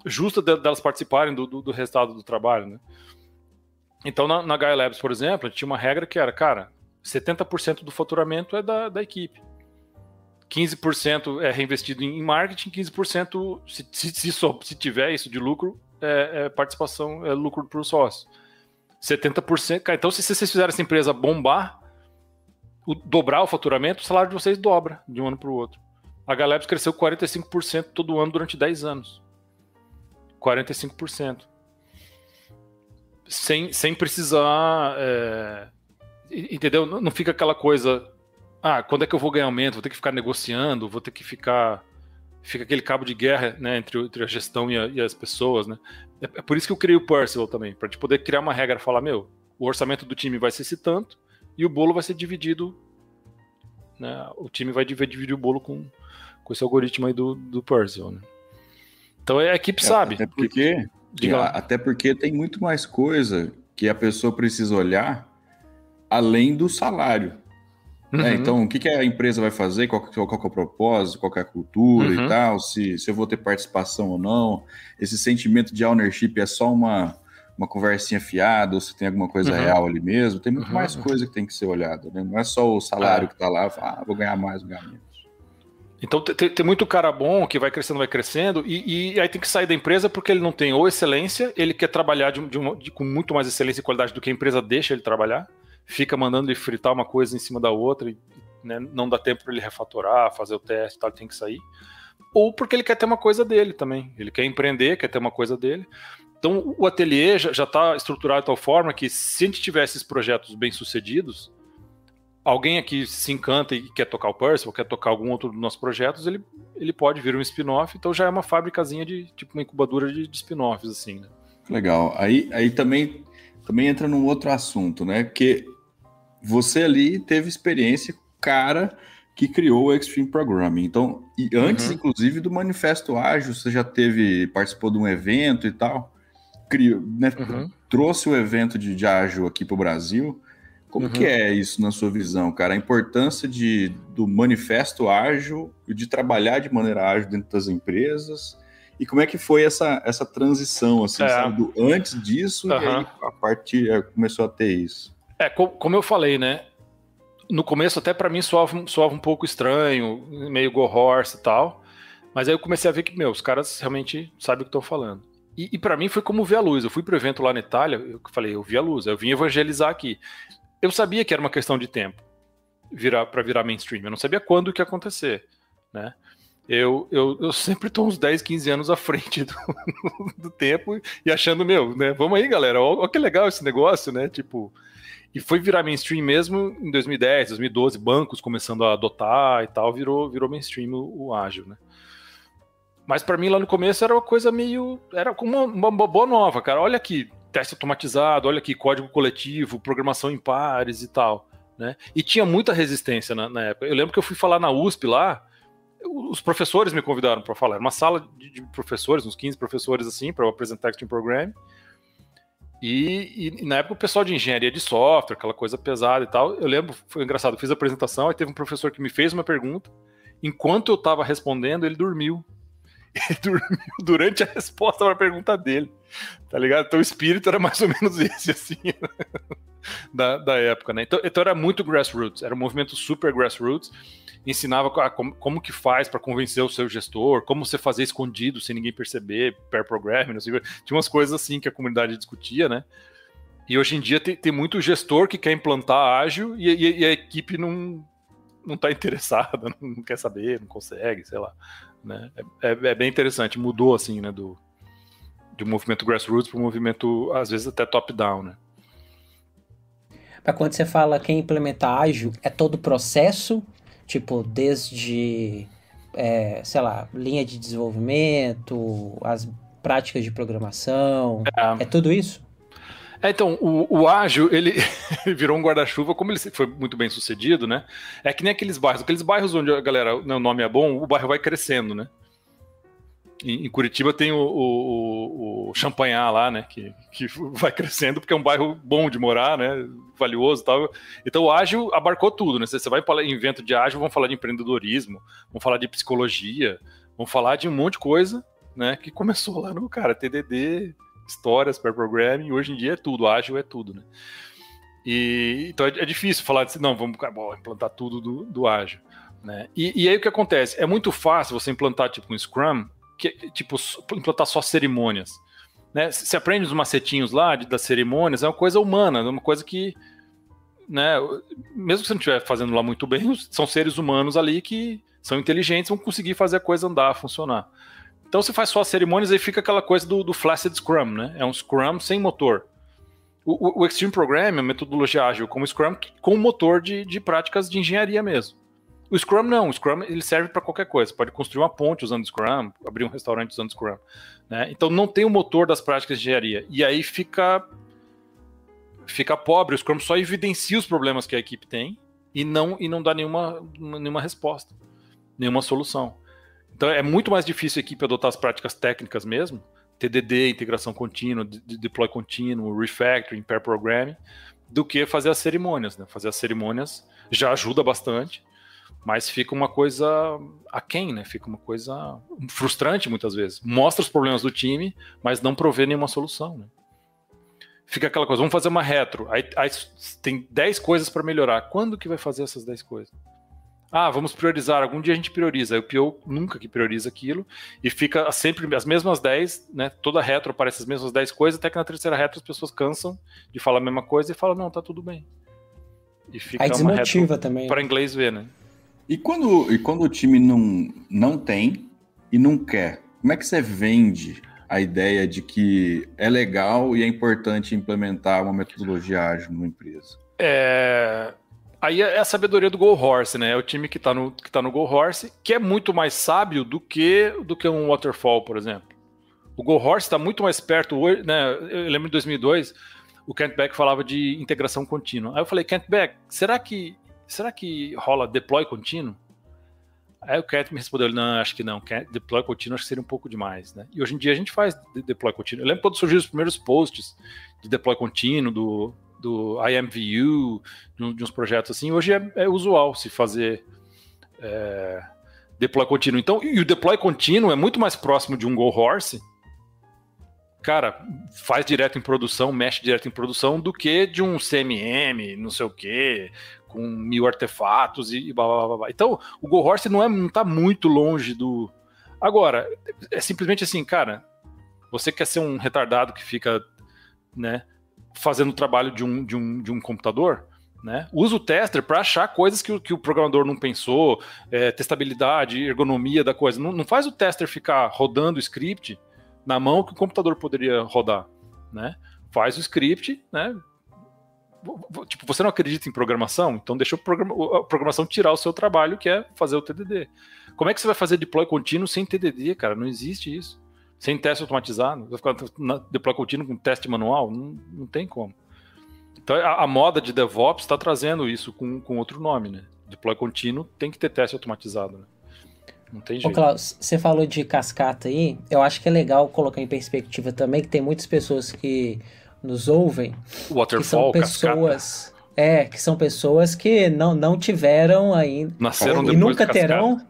justa delas de, participarem do, do, do, resultado do trabalho. Né? Então, na, na Gaia Labs, por exemplo, tinha uma regra que era, cara, 70% do faturamento é da, da equipe. 15% é reinvestido em marketing, 15% se, se, se, se tiver isso de lucro, é, é participação, é lucro para o sócio. 70%. Cara, então, se vocês fizerem essa empresa bombar, o, dobrar o faturamento, o salário de vocês dobra de um ano para o outro. A Galebs cresceu 45% todo ano durante 10 anos. 45%. Sem, sem precisar. É, entendeu? Não fica aquela coisa ah, quando é que eu vou ganhar aumento? Vou ter que ficar negociando, vou ter que ficar. Fica aquele cabo de guerra né, entre, entre a gestão e, a, e as pessoas, né? É, é, por isso que eu criei o Percival também, para te poder criar uma regra, falar, meu, o orçamento do time vai ser esse tanto e o bolo vai ser dividido, né? O time vai dividir o bolo com, com esse algoritmo aí do, do Percival, né? Então a equipe é, sabe. Até porque, até porque tem muito mais coisa que a pessoa precisa olhar além do salário. Né? Uhum. Né? Então, o que, que a empresa vai fazer, qual, qual, qual é o propósito, qual é a cultura uhum. e tal, se, se eu vou ter participação ou não. Esse sentimento de ownership é só uma, uma conversinha fiada, ou se tem alguma coisa uhum. real ali mesmo. Tem muito mais uhum. coisa que tem que ser olhada. Né? Não é só o salário é. que está lá, ah, vou ganhar mais, vou ganhar menos. Então tem, tem, muito cara bom que vai crescendo, vai crescendo, e, e, aí tem que sair da empresa porque ele não tem ou excelência, ele quer trabalhar de, de uma, de, com muito mais excelência e qualidade do que a empresa deixa ele trabalhar, fica mandando ele fritar uma coisa em cima da outra e né, não dá tempo para ele refatorar, fazer o teste, tal, ele tem que sair. Ou porque ele quer ter uma coisa dele também. Ele quer empreender, quer ter uma coisa dele. Então o ateliê já está estruturado de tal forma que se a gente tivesse esses projetos bem sucedidos, alguém aqui se encanta e quer tocar o Percival, quer tocar algum outro dos nossos projetos, ele, ele pode vir um spin-off, então já é uma fábricazinha de tipo uma incubadora de, de spin-offs, assim, né? Legal. Aí, aí também também entra num outro assunto, né? Que você ali teve experiência, cara que criou o Extreme Programming. Então, e antes, uhum. inclusive, do Manifesto Ágil, você já teve, participou de um evento e tal, criou, né, uhum. trouxe o evento de, de Ágil aqui para o Brasil. Como uhum. que é isso na sua visão, cara? A importância de, do Manifesto Ágil e de trabalhar de maneira ágil dentro das empresas. E como é que foi essa, essa transição, assim, é. sabe, do antes disso e aí a partir é, começou a ter isso? É, como eu falei, né? no começo até para mim soava, soava um pouco estranho, meio go horse e tal. Mas aí eu comecei a ver que, meu, os caras realmente sabem o que estão falando. E, e para mim foi como ver a luz. Eu fui pro evento lá na Itália, eu falei, eu vi a luz, eu vim evangelizar aqui. Eu sabia que era uma questão de tempo virar para virar mainstream. Eu não sabia quando que ia acontecer, né? Eu, eu, eu sempre tô uns 10, 15 anos à frente do, do tempo e achando, meu, né? Vamos aí, galera, olha que legal esse negócio, né? Tipo, e foi virar mainstream mesmo em 2010, 2012, bancos começando a adotar e tal, virou, virou mainstream o, o ágil, né? Mas para mim lá no começo era uma coisa meio. Era como uma, uma boa nova, cara. Olha aqui, teste automatizado, olha aqui, código coletivo, programação em pares e tal. Né? E tinha muita resistência na, na época. Eu lembro que eu fui falar na USP lá, os professores me convidaram para falar. Era uma sala de, de, professores, uns 15 professores assim, para eu apresentar Extreme Program. E, e, na época o pessoal de engenharia de software, aquela coisa pesada e tal, eu lembro, foi engraçado, eu fiz a apresentação, aí teve um professor que me fez uma pergunta, enquanto eu estava respondendo, ele dormiu. Ele dormiu durante a resposta para a pergunta dele, tá ligado? Então o espírito era mais ou menos esse, assim, da, da época, né? Então, então era muito grassroots, era um movimento super grassroots, ensinava como, como que faz para convencer o seu gestor, como você fazer escondido sem ninguém perceber, pair programming, sei, tinha umas coisas assim que a comunidade discutia, né? E hoje em dia tem, tem muito gestor que quer implantar ágil e, e, e a equipe não não está interessada, não quer saber, não consegue, sei lá, né? É, é, bem interessante, mudou assim, né, do de um movimento grassroots para um movimento às vezes até top down, né? Para quando você fala quem implementa ágil, é todo o processo Tipo, desde, é, sei lá, linha de desenvolvimento, as práticas de programação. É, é tudo isso? É, então, o, o ágil, ele virou um guarda-chuva, como ele foi muito bem sucedido, né? É que nem aqueles bairros, aqueles bairros onde a galera, né, o nome é bom, o bairro vai crescendo, né? Em, Curitiba tem o, o, o Champanhar lá, né? Que, que vai crescendo porque é um bairro bom de morar, né? Valioso e tal. Então o ágil abarcou tudo, né? Você vai falar em evento de ágil, vão falar de empreendedorismo, vão falar de psicologia, vão falar de um monte de coisa, né? Que começou lá no cara, TDD, histórias, pair programming, hoje em dia é tudo, ágil é tudo, né? E, então é, é difícil falar de não, vamos bom, implantar tudo do, do ágil. Né? E, e aí o que acontece? É muito fácil você implantar tipo um Scrum que, tipo, implantar só cerimônias. Né? Se aprende os macetinhos lá de, das cerimônias, é uma coisa humana, é uma coisa que, né, mesmo que você não estiver fazendo lá muito bem, são seres humanos ali que são inteligentes, vão conseguir fazer a coisa andar, funcionar. Então você faz só as cerimônias e fica aquela coisa do, do Flaccid Scrum, né? É um Scrum sem motor. O, o, Extreme Program é metodologia ágil como Scrum com motor de, de práticas de engenharia mesmo. O Scrum não, o Scrum ele serve para qualquer coisa. Pode construir uma ponte usando Scrum, abrir um restaurante usando Scrum. Né? Então não tem o motor das práticas de engenharia. E aí fica fica pobre. O Scrum só evidencia os problemas que a equipe tem e não, e não dá nenhuma, nenhuma resposta, nenhuma solução. Então é muito mais difícil a equipe adotar as práticas técnicas mesmo, TDD, integração contínua, de deploy contínuo, refactoring, pair programming, do que fazer as cerimônias. Né? Fazer as cerimônias já ajuda bastante, mas fica uma coisa aquém, né? Fica uma coisa frustrante muitas vezes. Mostra os problemas do time, mas não provê nenhuma solução, né? Fica aquela coisa, vamos fazer uma retro, aí, aí tem 10 coisas para melhorar. Quando que vai fazer essas 10 coisas? Ah, vamos priorizar. Algum dia a gente prioriza. Aí o PO nunca que prioriza aquilo e fica sempre as mesmas 10, né? Toda retro aparece as mesmas 10 coisas, até que na terceira retro as pessoas cansam de falar a mesma coisa e falam, não, tá tudo bem. E fica aí desmotiva também. Para inglês ver, né? E quando, e quando o time não, não tem e não quer, como é que você vende a ideia de que é legal e é importante implementar uma metodologia ágil numa empresa? É... Aí é a sabedoria do Go Horse, né? É o time que está no, que tá no Go Horse, que é muito mais sábio do que, do que um Waterfall, por exemplo. O Go Horse está muito mais perto hoje, né? Eu lembro em 2002, o Kent Beck falava de integração contínua. Aí eu falei, Kent Beck, será que, será que rola deploy contínuo? Aí o Kent me respondeu, não, acho que não, deploy contínuo acho que seria um pouco demais, né? E hoje em dia a gente faz deploy contínuo. Eu lembro quando surgiram os primeiros posts de deploy contínuo, do, do IMVU, de, de uns projetos assim, hoje é, é usual se fazer é, deploy contínuo. Então, e o deploy contínuo é muito mais próximo de um Go Horse, cara, faz direto em produção, mexe direto em produção, do que de um CMM, não sei o quê, com mil artefatos e, blá, blá, blá, Então, o Go Horse não, é, não tá muito longe do. Agora, é simplesmente assim, cara, você quer ser um retardado que fica, né, fazendo o trabalho de um, de um, de um computador? Né? Usa o tester para achar coisas que o, que o programador não pensou, é, testabilidade, ergonomia da coisa. Não, não, faz o tester ficar rodando o script na mão que o computador poderia rodar. Né? Faz o script, né? Tipo, você não acredita em programação? Então deixa a programação tirar o seu trabalho, que é fazer o TDD. Como é que você vai fazer deploy contínuo sem TDD, cara? Não existe isso. Sem teste automatizado. Vai ficar na deploy contínuo com teste manual? Não, não tem como. Então a, a moda de DevOps está trazendo isso com, com outro nome, né? Deploy contínuo tem que ter teste automatizado, né? Não tem jeito. Ô, Klaus, você falou de cascata aí. Eu acho que é legal colocar em perspectiva também que tem muitas pessoas que nos ouvem. Waterfall, que são pessoas. Cascata. É, que são pessoas que não, não tiveram ainda. Nasceram e nunca terão.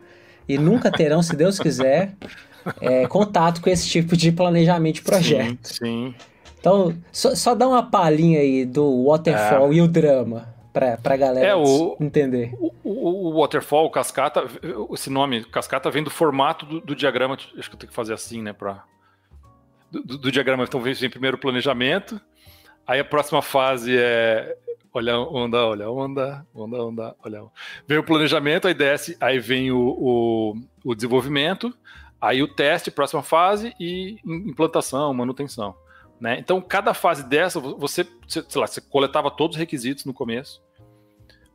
E nunca terão, se Deus quiser, é, contato com esse tipo de planejamento de projeto. Sim, sim. Então, só, só dá uma palhinha aí do Waterfall é. e o drama para a galera é, o, entender. O, o, o, Waterfall, o Cascata, esse nome, Cascata, vem do formato do, do, diagrama. Acho que eu tenho que fazer assim, né? Pra, do, do, do diagrama, então vem, vem primeiro o planejamento, aí a próxima fase é olha onda, olha onda, onda, onda, olha. Vem o planejamento, aí desce, aí vem o, o, o desenvolvimento, aí o teste, próxima fase e implantação, manutenção. Né? Então, cada fase dessa, você, sei lá, você coletava todos os requisitos no começo,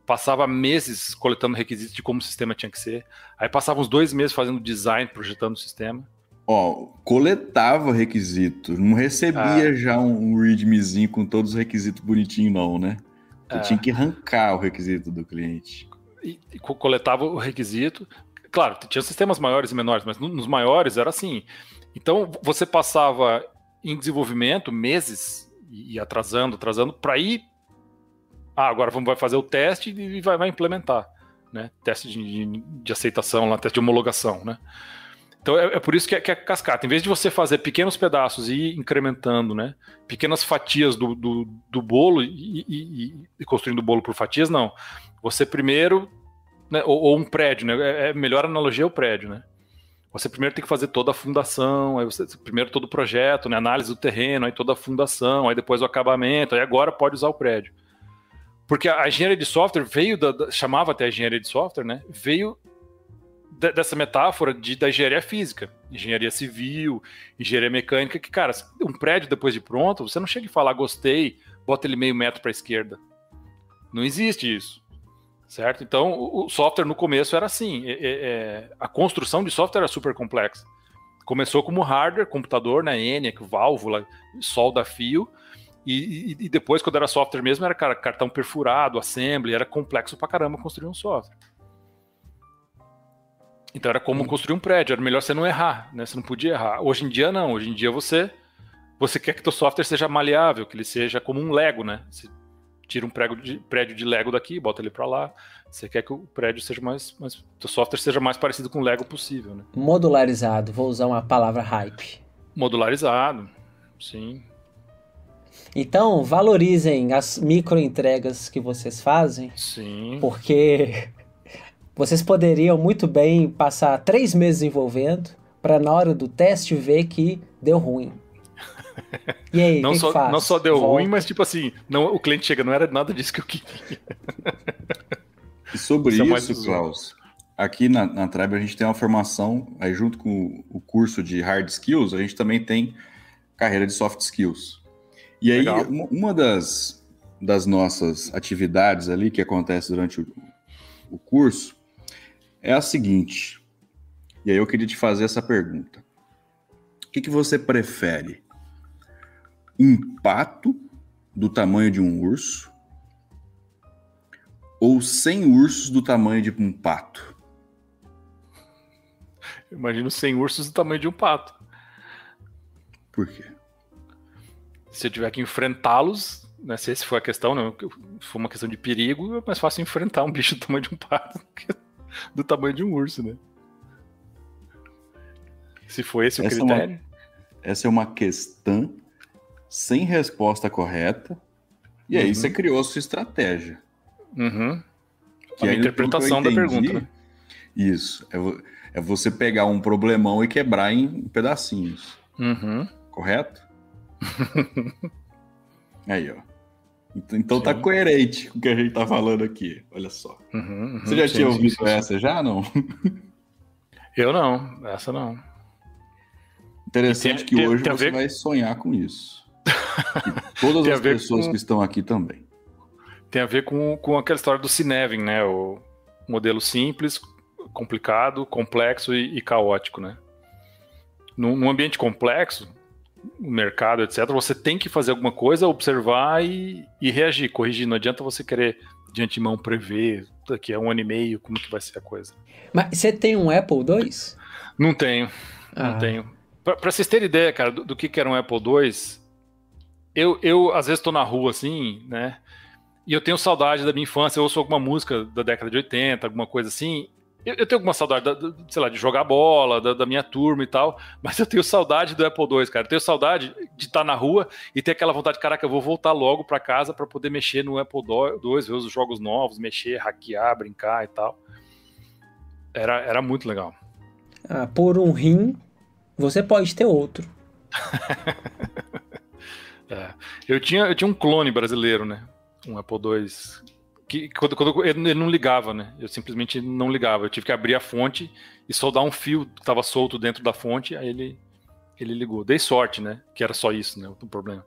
passava meses coletando requisitos de como o sistema tinha que ser, aí passava uns dois meses fazendo design, projetando o sistema. Ó, coletava requisito, não recebia ah. já um, readmezinho com todos os requisitos bonitinho não, né? Você ah. tinha que arrancar o requisito do cliente. E, e coletava o requisito, claro, tinha sistemas maiores e menores, mas nos maiores era assim. Então, você passava em desenvolvimento, meses, e atrasando, atrasando, para ir. Ah, agora vamos fazer o teste e vai, vai implementar. Né? Teste de, de, de aceitação, lá, teste de homologação. Né? Então é, é por isso que é, que é, cascata. Em vez de você fazer pequenos pedaços e ir incrementando, né? Pequenas fatias do, do, do bolo e, e, e, construindo o bolo por fatias, não. Você primeiro. Né, ou, ou, um prédio, né? É, é melhor analogia o prédio, né? você primeiro tem que fazer toda a fundação, aí você primeiro todo o projeto, né, análise do terreno, aí toda a fundação, aí depois o acabamento, aí agora pode usar o prédio. Porque a, engenharia de software veio da, da, chamava até a engenharia de software, né? Veio de, dessa metáfora de, da engenharia física, engenharia civil, engenharia mecânica, que cara, um prédio depois de pronto, você não chega e fala gostei, bota ele meio metro para a esquerda. Não existe isso certo? Então, o software no começo era assim, é, é, a construção de software era super complexa. Começou como hardware, computador, né, ENIAC, válvula, solda fio, e, e, depois, quando era software mesmo, era cartão perfurado, assembly, era complexo pra caramba construir um software. Então era como construir um prédio, era melhor você não errar, né? Você não podia errar. Hoje em dia não, hoje em dia você você quer que o software seja maleável, que ele seja como um Lego, né? Você tira um prédio de, prédio de Lego daqui, bota ele para lá. Você quer que o prédio seja mais, mais. O software seja mais parecido com o Lego possível, né? Modularizado, vou usar uma palavra hype. Modularizado, sim. Então, valorizem as micro entregas que vocês fazem. Sim. Porque vocês poderiam muito bem passar três meses envolvendo para na hora do teste ver que deu ruim. E aí, não, que só, não só deu Volta. ruim, mas tipo assim, não, o cliente chega, não era nada disso que eu queria. E sobre isso, é isso Klaus, aqui na, na Tribe a gente tem uma formação, aí junto com o curso de Hard Skills, a gente também tem carreira de Soft Skills. E aí, Legal. uma das, das nossas atividades ali que acontece durante o, o curso é a seguinte, e aí eu queria te fazer essa pergunta. O que, que você prefere? Um pato do tamanho de um urso ou 100 ursos do tamanho de um pato? Imagino 100 ursos do tamanho de um pato. Por quê? Se eu tiver que enfrentá-los, né, se essa for a questão, né, se for uma questão de perigo, é mais fácil enfrentar um bicho do tamanho de um pato do que do tamanho de um urso, né? Se for esse o essa critério. É uma, essa é uma questão sem resposta correta, e aí uhum. você criou a sua estratégia. Uhum. Que a interpretação entendi, da pergunta, né? Isso. É, é, você pegar um problemão e quebrar em pedacinhos. Uhum. Correto? aí, ó. Então, então tá coerente com o que a gente tá falando aqui. Olha só. Uhum, uhum, você já sim, tinha ouvido sim, essa já, não? Eu não. Essa não. Interessante tem, que tem, hoje tem você vai sonhar com isso. Todas as pessoas com... que estão aqui também tem a ver com, com aquela história do Cinevin, né? O modelo simples, complicado, complexo e, e caótico, né? Num, num, ambiente complexo, o mercado, etc., você tem que fazer alguma coisa, observar e, e, reagir, corrigir. Não adianta você querer de antemão prever daqui a um ano e meio como que vai ser a coisa. Mas você tem um Apple II? Não tenho, ah. não tenho. Para vocês terem ideia, cara, do, do, que, que era um Apple II, eu, eu às vezes estou na rua assim, né? E eu tenho saudade da minha infância, eu ouço alguma música da década de 80, alguma coisa assim. Eu, eu tenho alguma saudade, da, sei lá, de jogar bola, da, da, minha turma e tal, mas eu tenho saudade do Apple II, cara. Eu tenho saudade de estar na rua e ter aquela vontade, caraca, eu vou voltar logo para casa para poder mexer no Apple II, ver os jogos novos, mexer, hackear, brincar e tal. Era, era muito legal. Ah, por um rim, você pode ter outro. é. eu, tinha, eu tinha um clone brasileiro, né? um Apple II. Que, quando, quando ele não ligava, né? Eu simplesmente não ligava. Eu tive que abrir a fonte e soldar um fio que estava solto dentro da fonte, aí ele, ele ligou. Dei sorte, né? Que era só isso, né? O problema.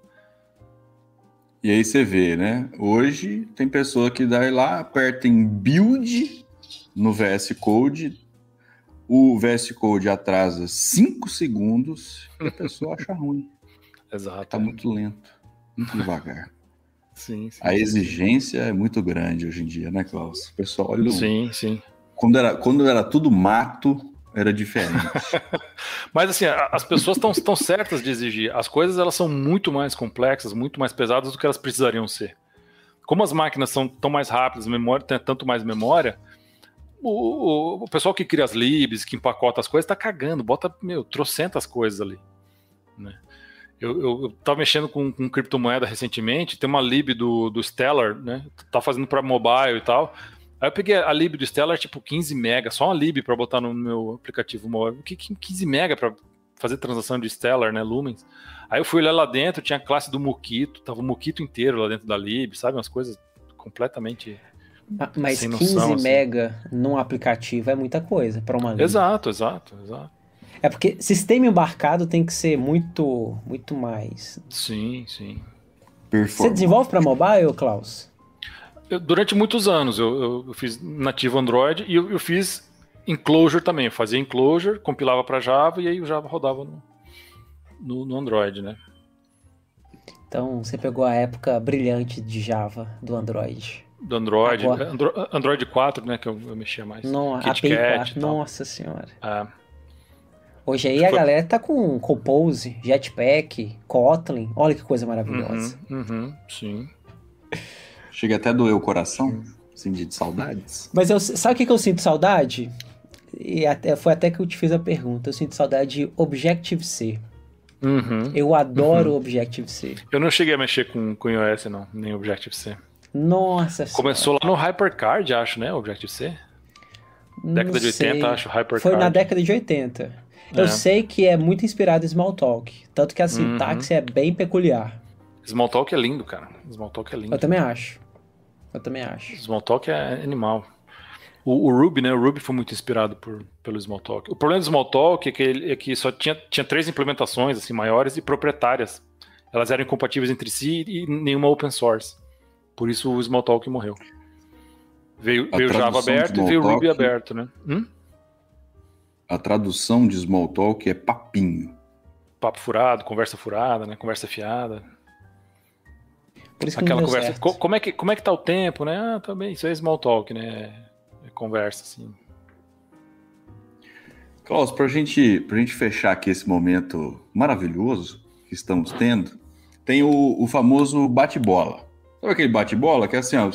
E aí você vê, né? Hoje tem pessoa que dá lá, aperta em build no VS Code, o VS Code atrasa 5 segundos e a pessoa acha ruim. Exato. Tá muito lento, muito devagar. Sim, sim, a exigência é muito grande hoje em dia, né, Klaus? O pessoal olha. Sim, sim. Quando era, quando era tudo mato, era diferente. Mas assim, as pessoas estão certas de exigir. As coisas elas são muito mais complexas, muito mais pesadas do que elas precisariam ser. Como as máquinas são tão mais rápidas, a memória tem tanto mais memória, o, o, o pessoal que cria as libs, que empacota as coisas, está cagando, bota, meu, trocentas coisas ali. Né? Eu, eu, eu tava mexendo com, com criptomoeda recentemente, tem uma lib do, do Stellar, né? Tá fazendo para mobile e tal. Aí eu peguei a lib do Stellar, tipo 15 mega, só uma lib para botar no meu aplicativo móvel. Que 15 mega para fazer transação de Stellar, né, Lumens. Aí eu fui olhar lá dentro, tinha a classe do Moquito, tava o Moquito inteiro lá dentro da lib, sabe? Umas coisas completamente ah, mas sem 15 noção, assim. mega num aplicativo é muita coisa para uma lib. Exato, exato, exato. É porque sistema embarcado tem que ser muito, muito mais. Sim, sim. Você desenvolve para mobile, Klaus? Eu, durante muitos anos eu, eu, fiz nativo Android e eu, eu fiz enclosure também. Eu fazia enclosure, compilava para Java e aí o Java rodava no, no, no Android, né? Então você pegou a época brilhante de Java do Android. Do Android, Andro, Android 4, né, que eu, eu mexia mais. Não, KitKat, Nossa senhora. É. Hoje aí a galera tá com Compose, Jetpack, Kotlin. Olha que coisa maravilhosa. Uhum, uhum, sim. Chega até a doer o coração, assim, de saudades. Mas eu, sabe o que, eu sinto saudade? E até, foi até que eu te fiz a pergunta. Eu sinto saudade de Objective-C. Uhum, eu adoro uhum. Objective-C. Eu não cheguei a mexer com, com iOS, não, nem Objective-C. Nossa Começou senhora. lá no HyperCard, acho, né? Objective-C. Década de 80, acho, HyperCard. Foi na década de 80. Eu é. sei que é muito inspirado em Smalltalk, tanto que a sintaxe uhum. é bem peculiar. Smalltalk é lindo, cara. Smalltalk é lindo. Eu também acho. Eu também acho. Smalltalk é animal. O, o, Ruby, né? O Ruby foi muito inspirado por, pelo Smalltalk. O problema do Smalltalk é que, ele, é que só tinha, tinha três implementações assim maiores e proprietárias. Elas eram incompatíveis entre si e nenhuma open source. Por isso o Smalltalk morreu. Veio, veio Java aberto e veio Ruby aberto, né? Hum? A tradução de Smalltalk é papinho. Papo furado, conversa furada, né? Conversa fiada. Por isso que Aquela conversa, certo. como é, que, como é que tá o tempo, né? Ah, tá bem, isso é small talk, né? É conversa, assim. Klaus, para gente, a gente fechar aqui esse momento maravilhoso que estamos tendo, tem o, o famoso bate-bola. Sabe aquele bate-bola que é assim, ó,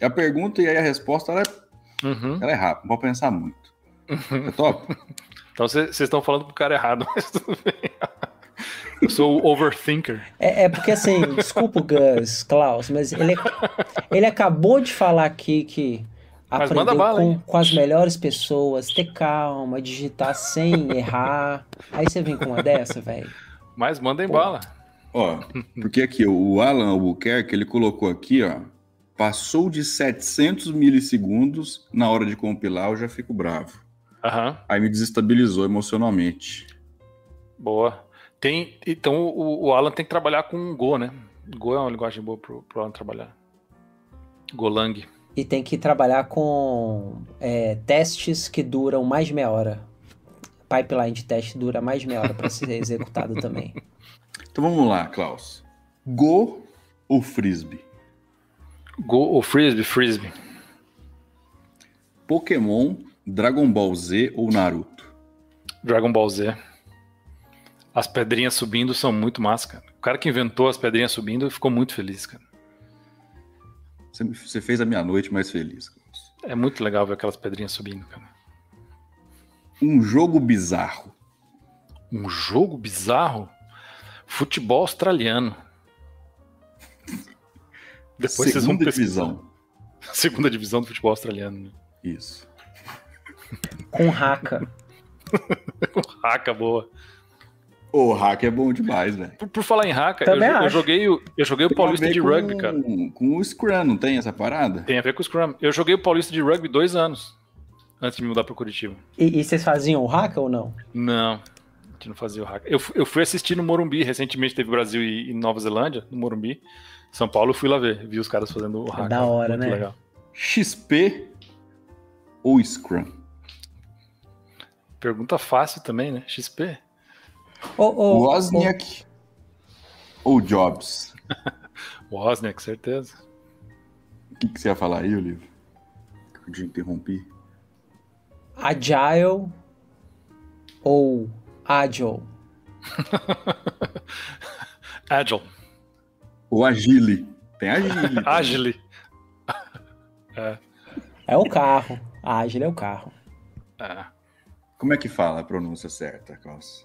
é a pergunta e aí a resposta ela é, uhum. ela é rápida, não pode pensar muito. É top? então vocês estão falando pro cara errado, mas tudo bem. Eu sou o overthinker. É, é, porque assim, desculpa o Gus, Klaus, mas ele, ele acabou de falar aqui que mas aprender bala, com, com, as melhores pessoas, ter calma, digitar sem errar. Aí você vem com uma dessa, velho. Mas manda em Pô. bala. Ó, porque aqui o Alan Albuquerque, ele colocou aqui, ó, passou de 700 milissegundos na hora de compilar, eu já fico bravo. Uhum. Aí me desestabilizou emocionalmente. Boa. Tem, então o, o Alan tem que trabalhar com Go, né? Go é uma linguagem boa pro, pro Alan trabalhar. Golang e tem que trabalhar com é, testes que duram mais de meia hora. Pipeline de teste dura mais de meia hora para ser executado também. Então vamos lá, Klaus. Go ou Frisbee? Go ou Frisbee? Frisbee. Pokémon, Dragon Ball Z ou Naruto? Dragon Ball Z. As pedrinhas subindo são muito massa, cara. O cara que inventou as pedrinhas subindo ficou muito feliz, cara. Você, você fez a minha noite mais feliz. É muito legal ver aquelas pedrinhas subindo, cara. Um jogo bizarro. Um jogo bizarro? Futebol australiano. Depois Segunda vocês vão divisão. Segunda divisão do futebol australiano. Né? Isso. Com raca. Com raca boa. O hack é bom demais, velho. Por, por, falar em hack, eu, eu, joguei, eu joguei o Paulista de Rugby, cara. Com o Scrum, não tem essa parada? Tem a ver com o Scrum. Eu joguei o Paulista de Rugby dois anos antes de me mudar para Curitiba. E, e, vocês faziam o hack ou não? Não, a gente não fazia o hack. Eu, eu fui assistir no Morumbi, recentemente teve Brasil e, e Nova Zelândia, no Morumbi. São Paulo, fui lá ver, vi os caras fazendo o hack. É da hora, né? Legal. XP ou Scrum? Pergunta fácil também, né? XP. Oh, oh, Wozniak oh. ou Jobs? Wozniak, certeza. O que, que, você ia falar aí, Olívio? Que eu te interrompi. Agile ou Agile? Agile. Ou Agile. Tem Agile. Agile. é. é o carro. Agile é o carro. É. Como é que fala a pronúncia certa, Klaus?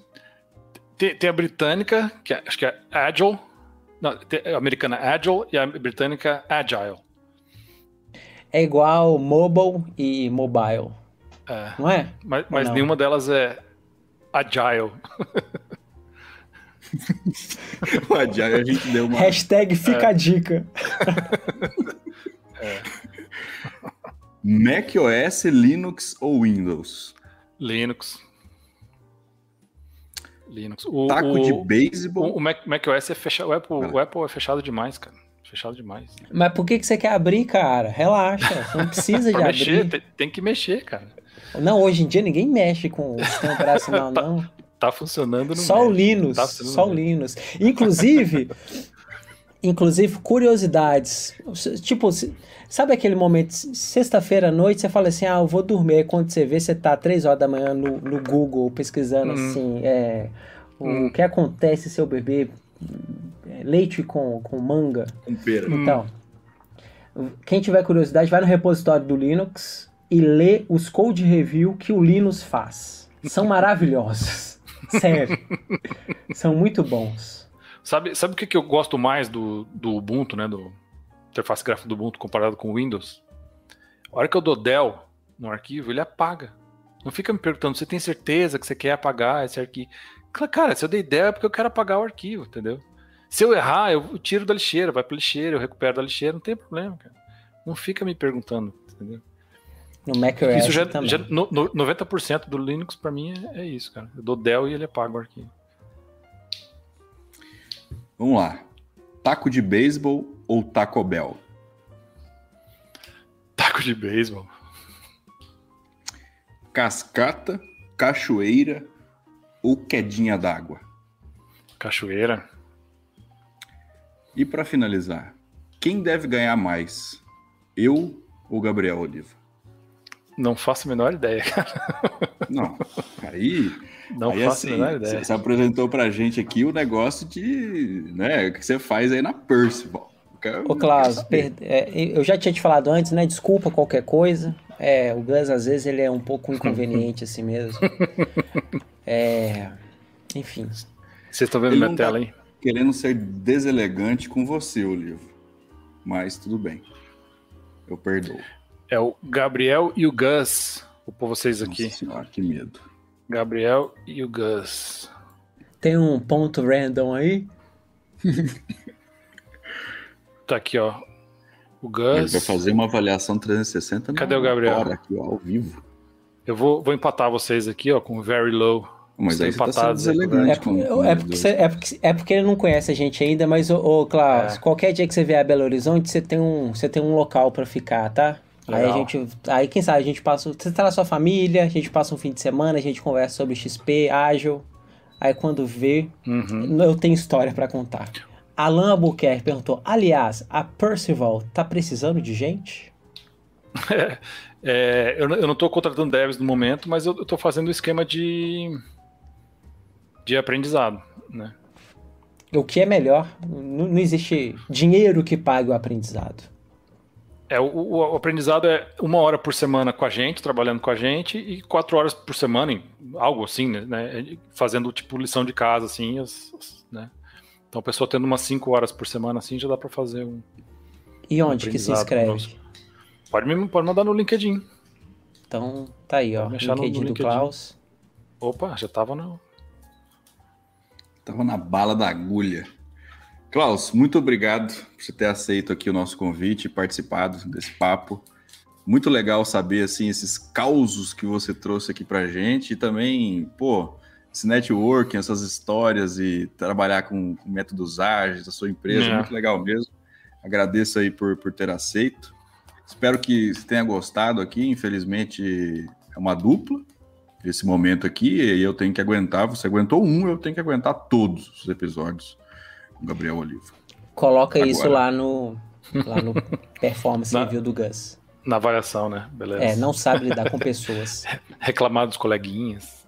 Tem, tem, a britânica, que é, acho que é Agile. Não, a americana Agile e a britânica Agile. É igual mobile e mobile. É. Não é? Mas, mas nenhuma delas é Agile. o Agile a gente deu uma. Hashtag fica é. a dica. é. Mac OS, Linux ou Windows? Linux. Linux. O, Taco o, de beisebol. O, o Mac, macOS é fechado. O Apple, o Apple é fechado demais, cara. Fechado demais. Mas por que, que você quer abrir, cara? Relaxa. Você não precisa de mexer, abrir. Tem, tem, que mexer, cara. Não, hoje em dia ninguém mexe com o sistema operacional, tá, não. Tá funcionando no Só o Linux. Tá só o Linux. Inclusive, inclusive, curiosidades. Tipo, Sabe aquele momento, sexta-feira à noite, você fala assim, ah, eu vou dormir. Aí quando você vê, você tá três horas da manhã no, no Google pesquisando hum. assim, é, o hum. que acontece se eu beber é, leite com, com manga. Com pera. Então, quem tiver curiosidade, vai no repositório do Linux e lê os code review que o Linux faz. São maravilhosos. Sério. São muito bons. Sabe, sabe o que, que eu gosto mais do, do Ubuntu, né? Do, interface gráfica do Ubuntu comparado com o Windows, a hora que eu dou del no arquivo, ele apaga. Não fica me perguntando, você tem certeza que você quer apagar esse arquivo? Cara, se eu dei del é porque eu quero apagar o arquivo, entendeu? Se eu errar, eu tiro da lixeira, vai pra lixeira, eu recupero da lixeira, não tem problema, cara. Não fica me perguntando, entendeu? No macOS isso já, também. já no, no 90% do Linux para mim é, é, isso, cara. Eu dou del e ele apaga o arquivo. Vamos lá. Taco de beisebol ou Taco Bell? Taco de beisebol. Cascata, cachoeira ou quedinha d'água? Cachoeira. E para finalizar, quem deve ganhar mais? Eu ou Gabriel Oliva? Não faço a menor ideia, cara. Não, aí. Não aí, faço assim, a menor ideia. Você apresentou pra gente aqui o negócio de. né, que você faz aí na Percival. Ô, Klaus, per... é, eu já tinha te falado antes, né? Desculpa qualquer coisa. É, o Gus, às vezes, ele é um pouco inconveniente assim mesmo. É, enfim. Vocês estão vendo ele minha tá tela aí? Querendo ser deselegante com você, Olivo. Mas tudo bem. Eu perdoo. É o Gabriel e o Gus. Vou pôr vocês aqui. Nossa senhora, que medo. Gabriel e o Gus. Tem um ponto random aí? tá aqui, ó. O Gus. Ele vai fazer uma avaliação 360 Cadê o Gabriel? Hora, aqui, ó, ao vivo. Eu vou, vou empatar vocês aqui, ó, com very low. Mas aí empatados, tá é, com, com é, porque você, é, porque, é porque ele não conhece a gente ainda, mas, ô, ô Klaus, é. qualquer dia que você vier a Belo Horizonte, você tem um, você tem um local para ficar, tá? Legal. Aí a gente. Aí quem sabe a gente passa. Você tá na sua família, a gente passa um fim de semana, a gente conversa sobre XP, ágil. Aí quando vê, uhum. eu tenho história para contar. Alan Albuquerque perguntou: aliás, a Percival tá precisando de gente? é, eu, eu não estou contratando devs no momento, mas eu estou fazendo um esquema de, de aprendizado, né? O que é melhor? Não, não existe dinheiro que pague o aprendizado. É, o, o, aprendizado é uma hora por semana com a gente, trabalhando com a gente, e quatro horas por semana, em, algo assim, né? Fazendo tipo lição de casa, assim, as, as, né? Então a pessoa tendo umas cinco horas por semana, assim, já dá para fazer um. E onde um que se inscreve? Pode, me, pode mandar no LinkedIn. Então, tá aí, ó. LinkedIn, no, LinkedIn do Klaus. Opa, já tava no. Tava na bala da agulha. Klaus, muito obrigado por você ter aceito aqui o nosso convite e participado desse papo. Muito legal saber assim esses causos que você trouxe aqui pra gente e também, pô, esse networking, essas histórias e trabalhar com, com métodos ágeis da sua empresa, é. muito legal mesmo. Agradeço aí por, por ter aceito. Espero que você tenha gostado aqui. Infelizmente, é uma dupla esse momento aqui e eu tenho que aguentar. Você aguentou um, eu tenho que aguentar todos os episódios com Gabriel Oliva. Coloca Agora. isso lá no, lá no performance na, review do Gus. Na avaliação, né? Beleza. É, não sabe lidar com pessoas. Reclamar dos coleguinhas.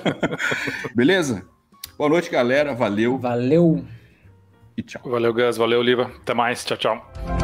Beleza? Boa noite, galera. Valeu. Valeu. E tchau. Valeu, Gus. Valeu, Oliva. Até mais. Tchau, tchau.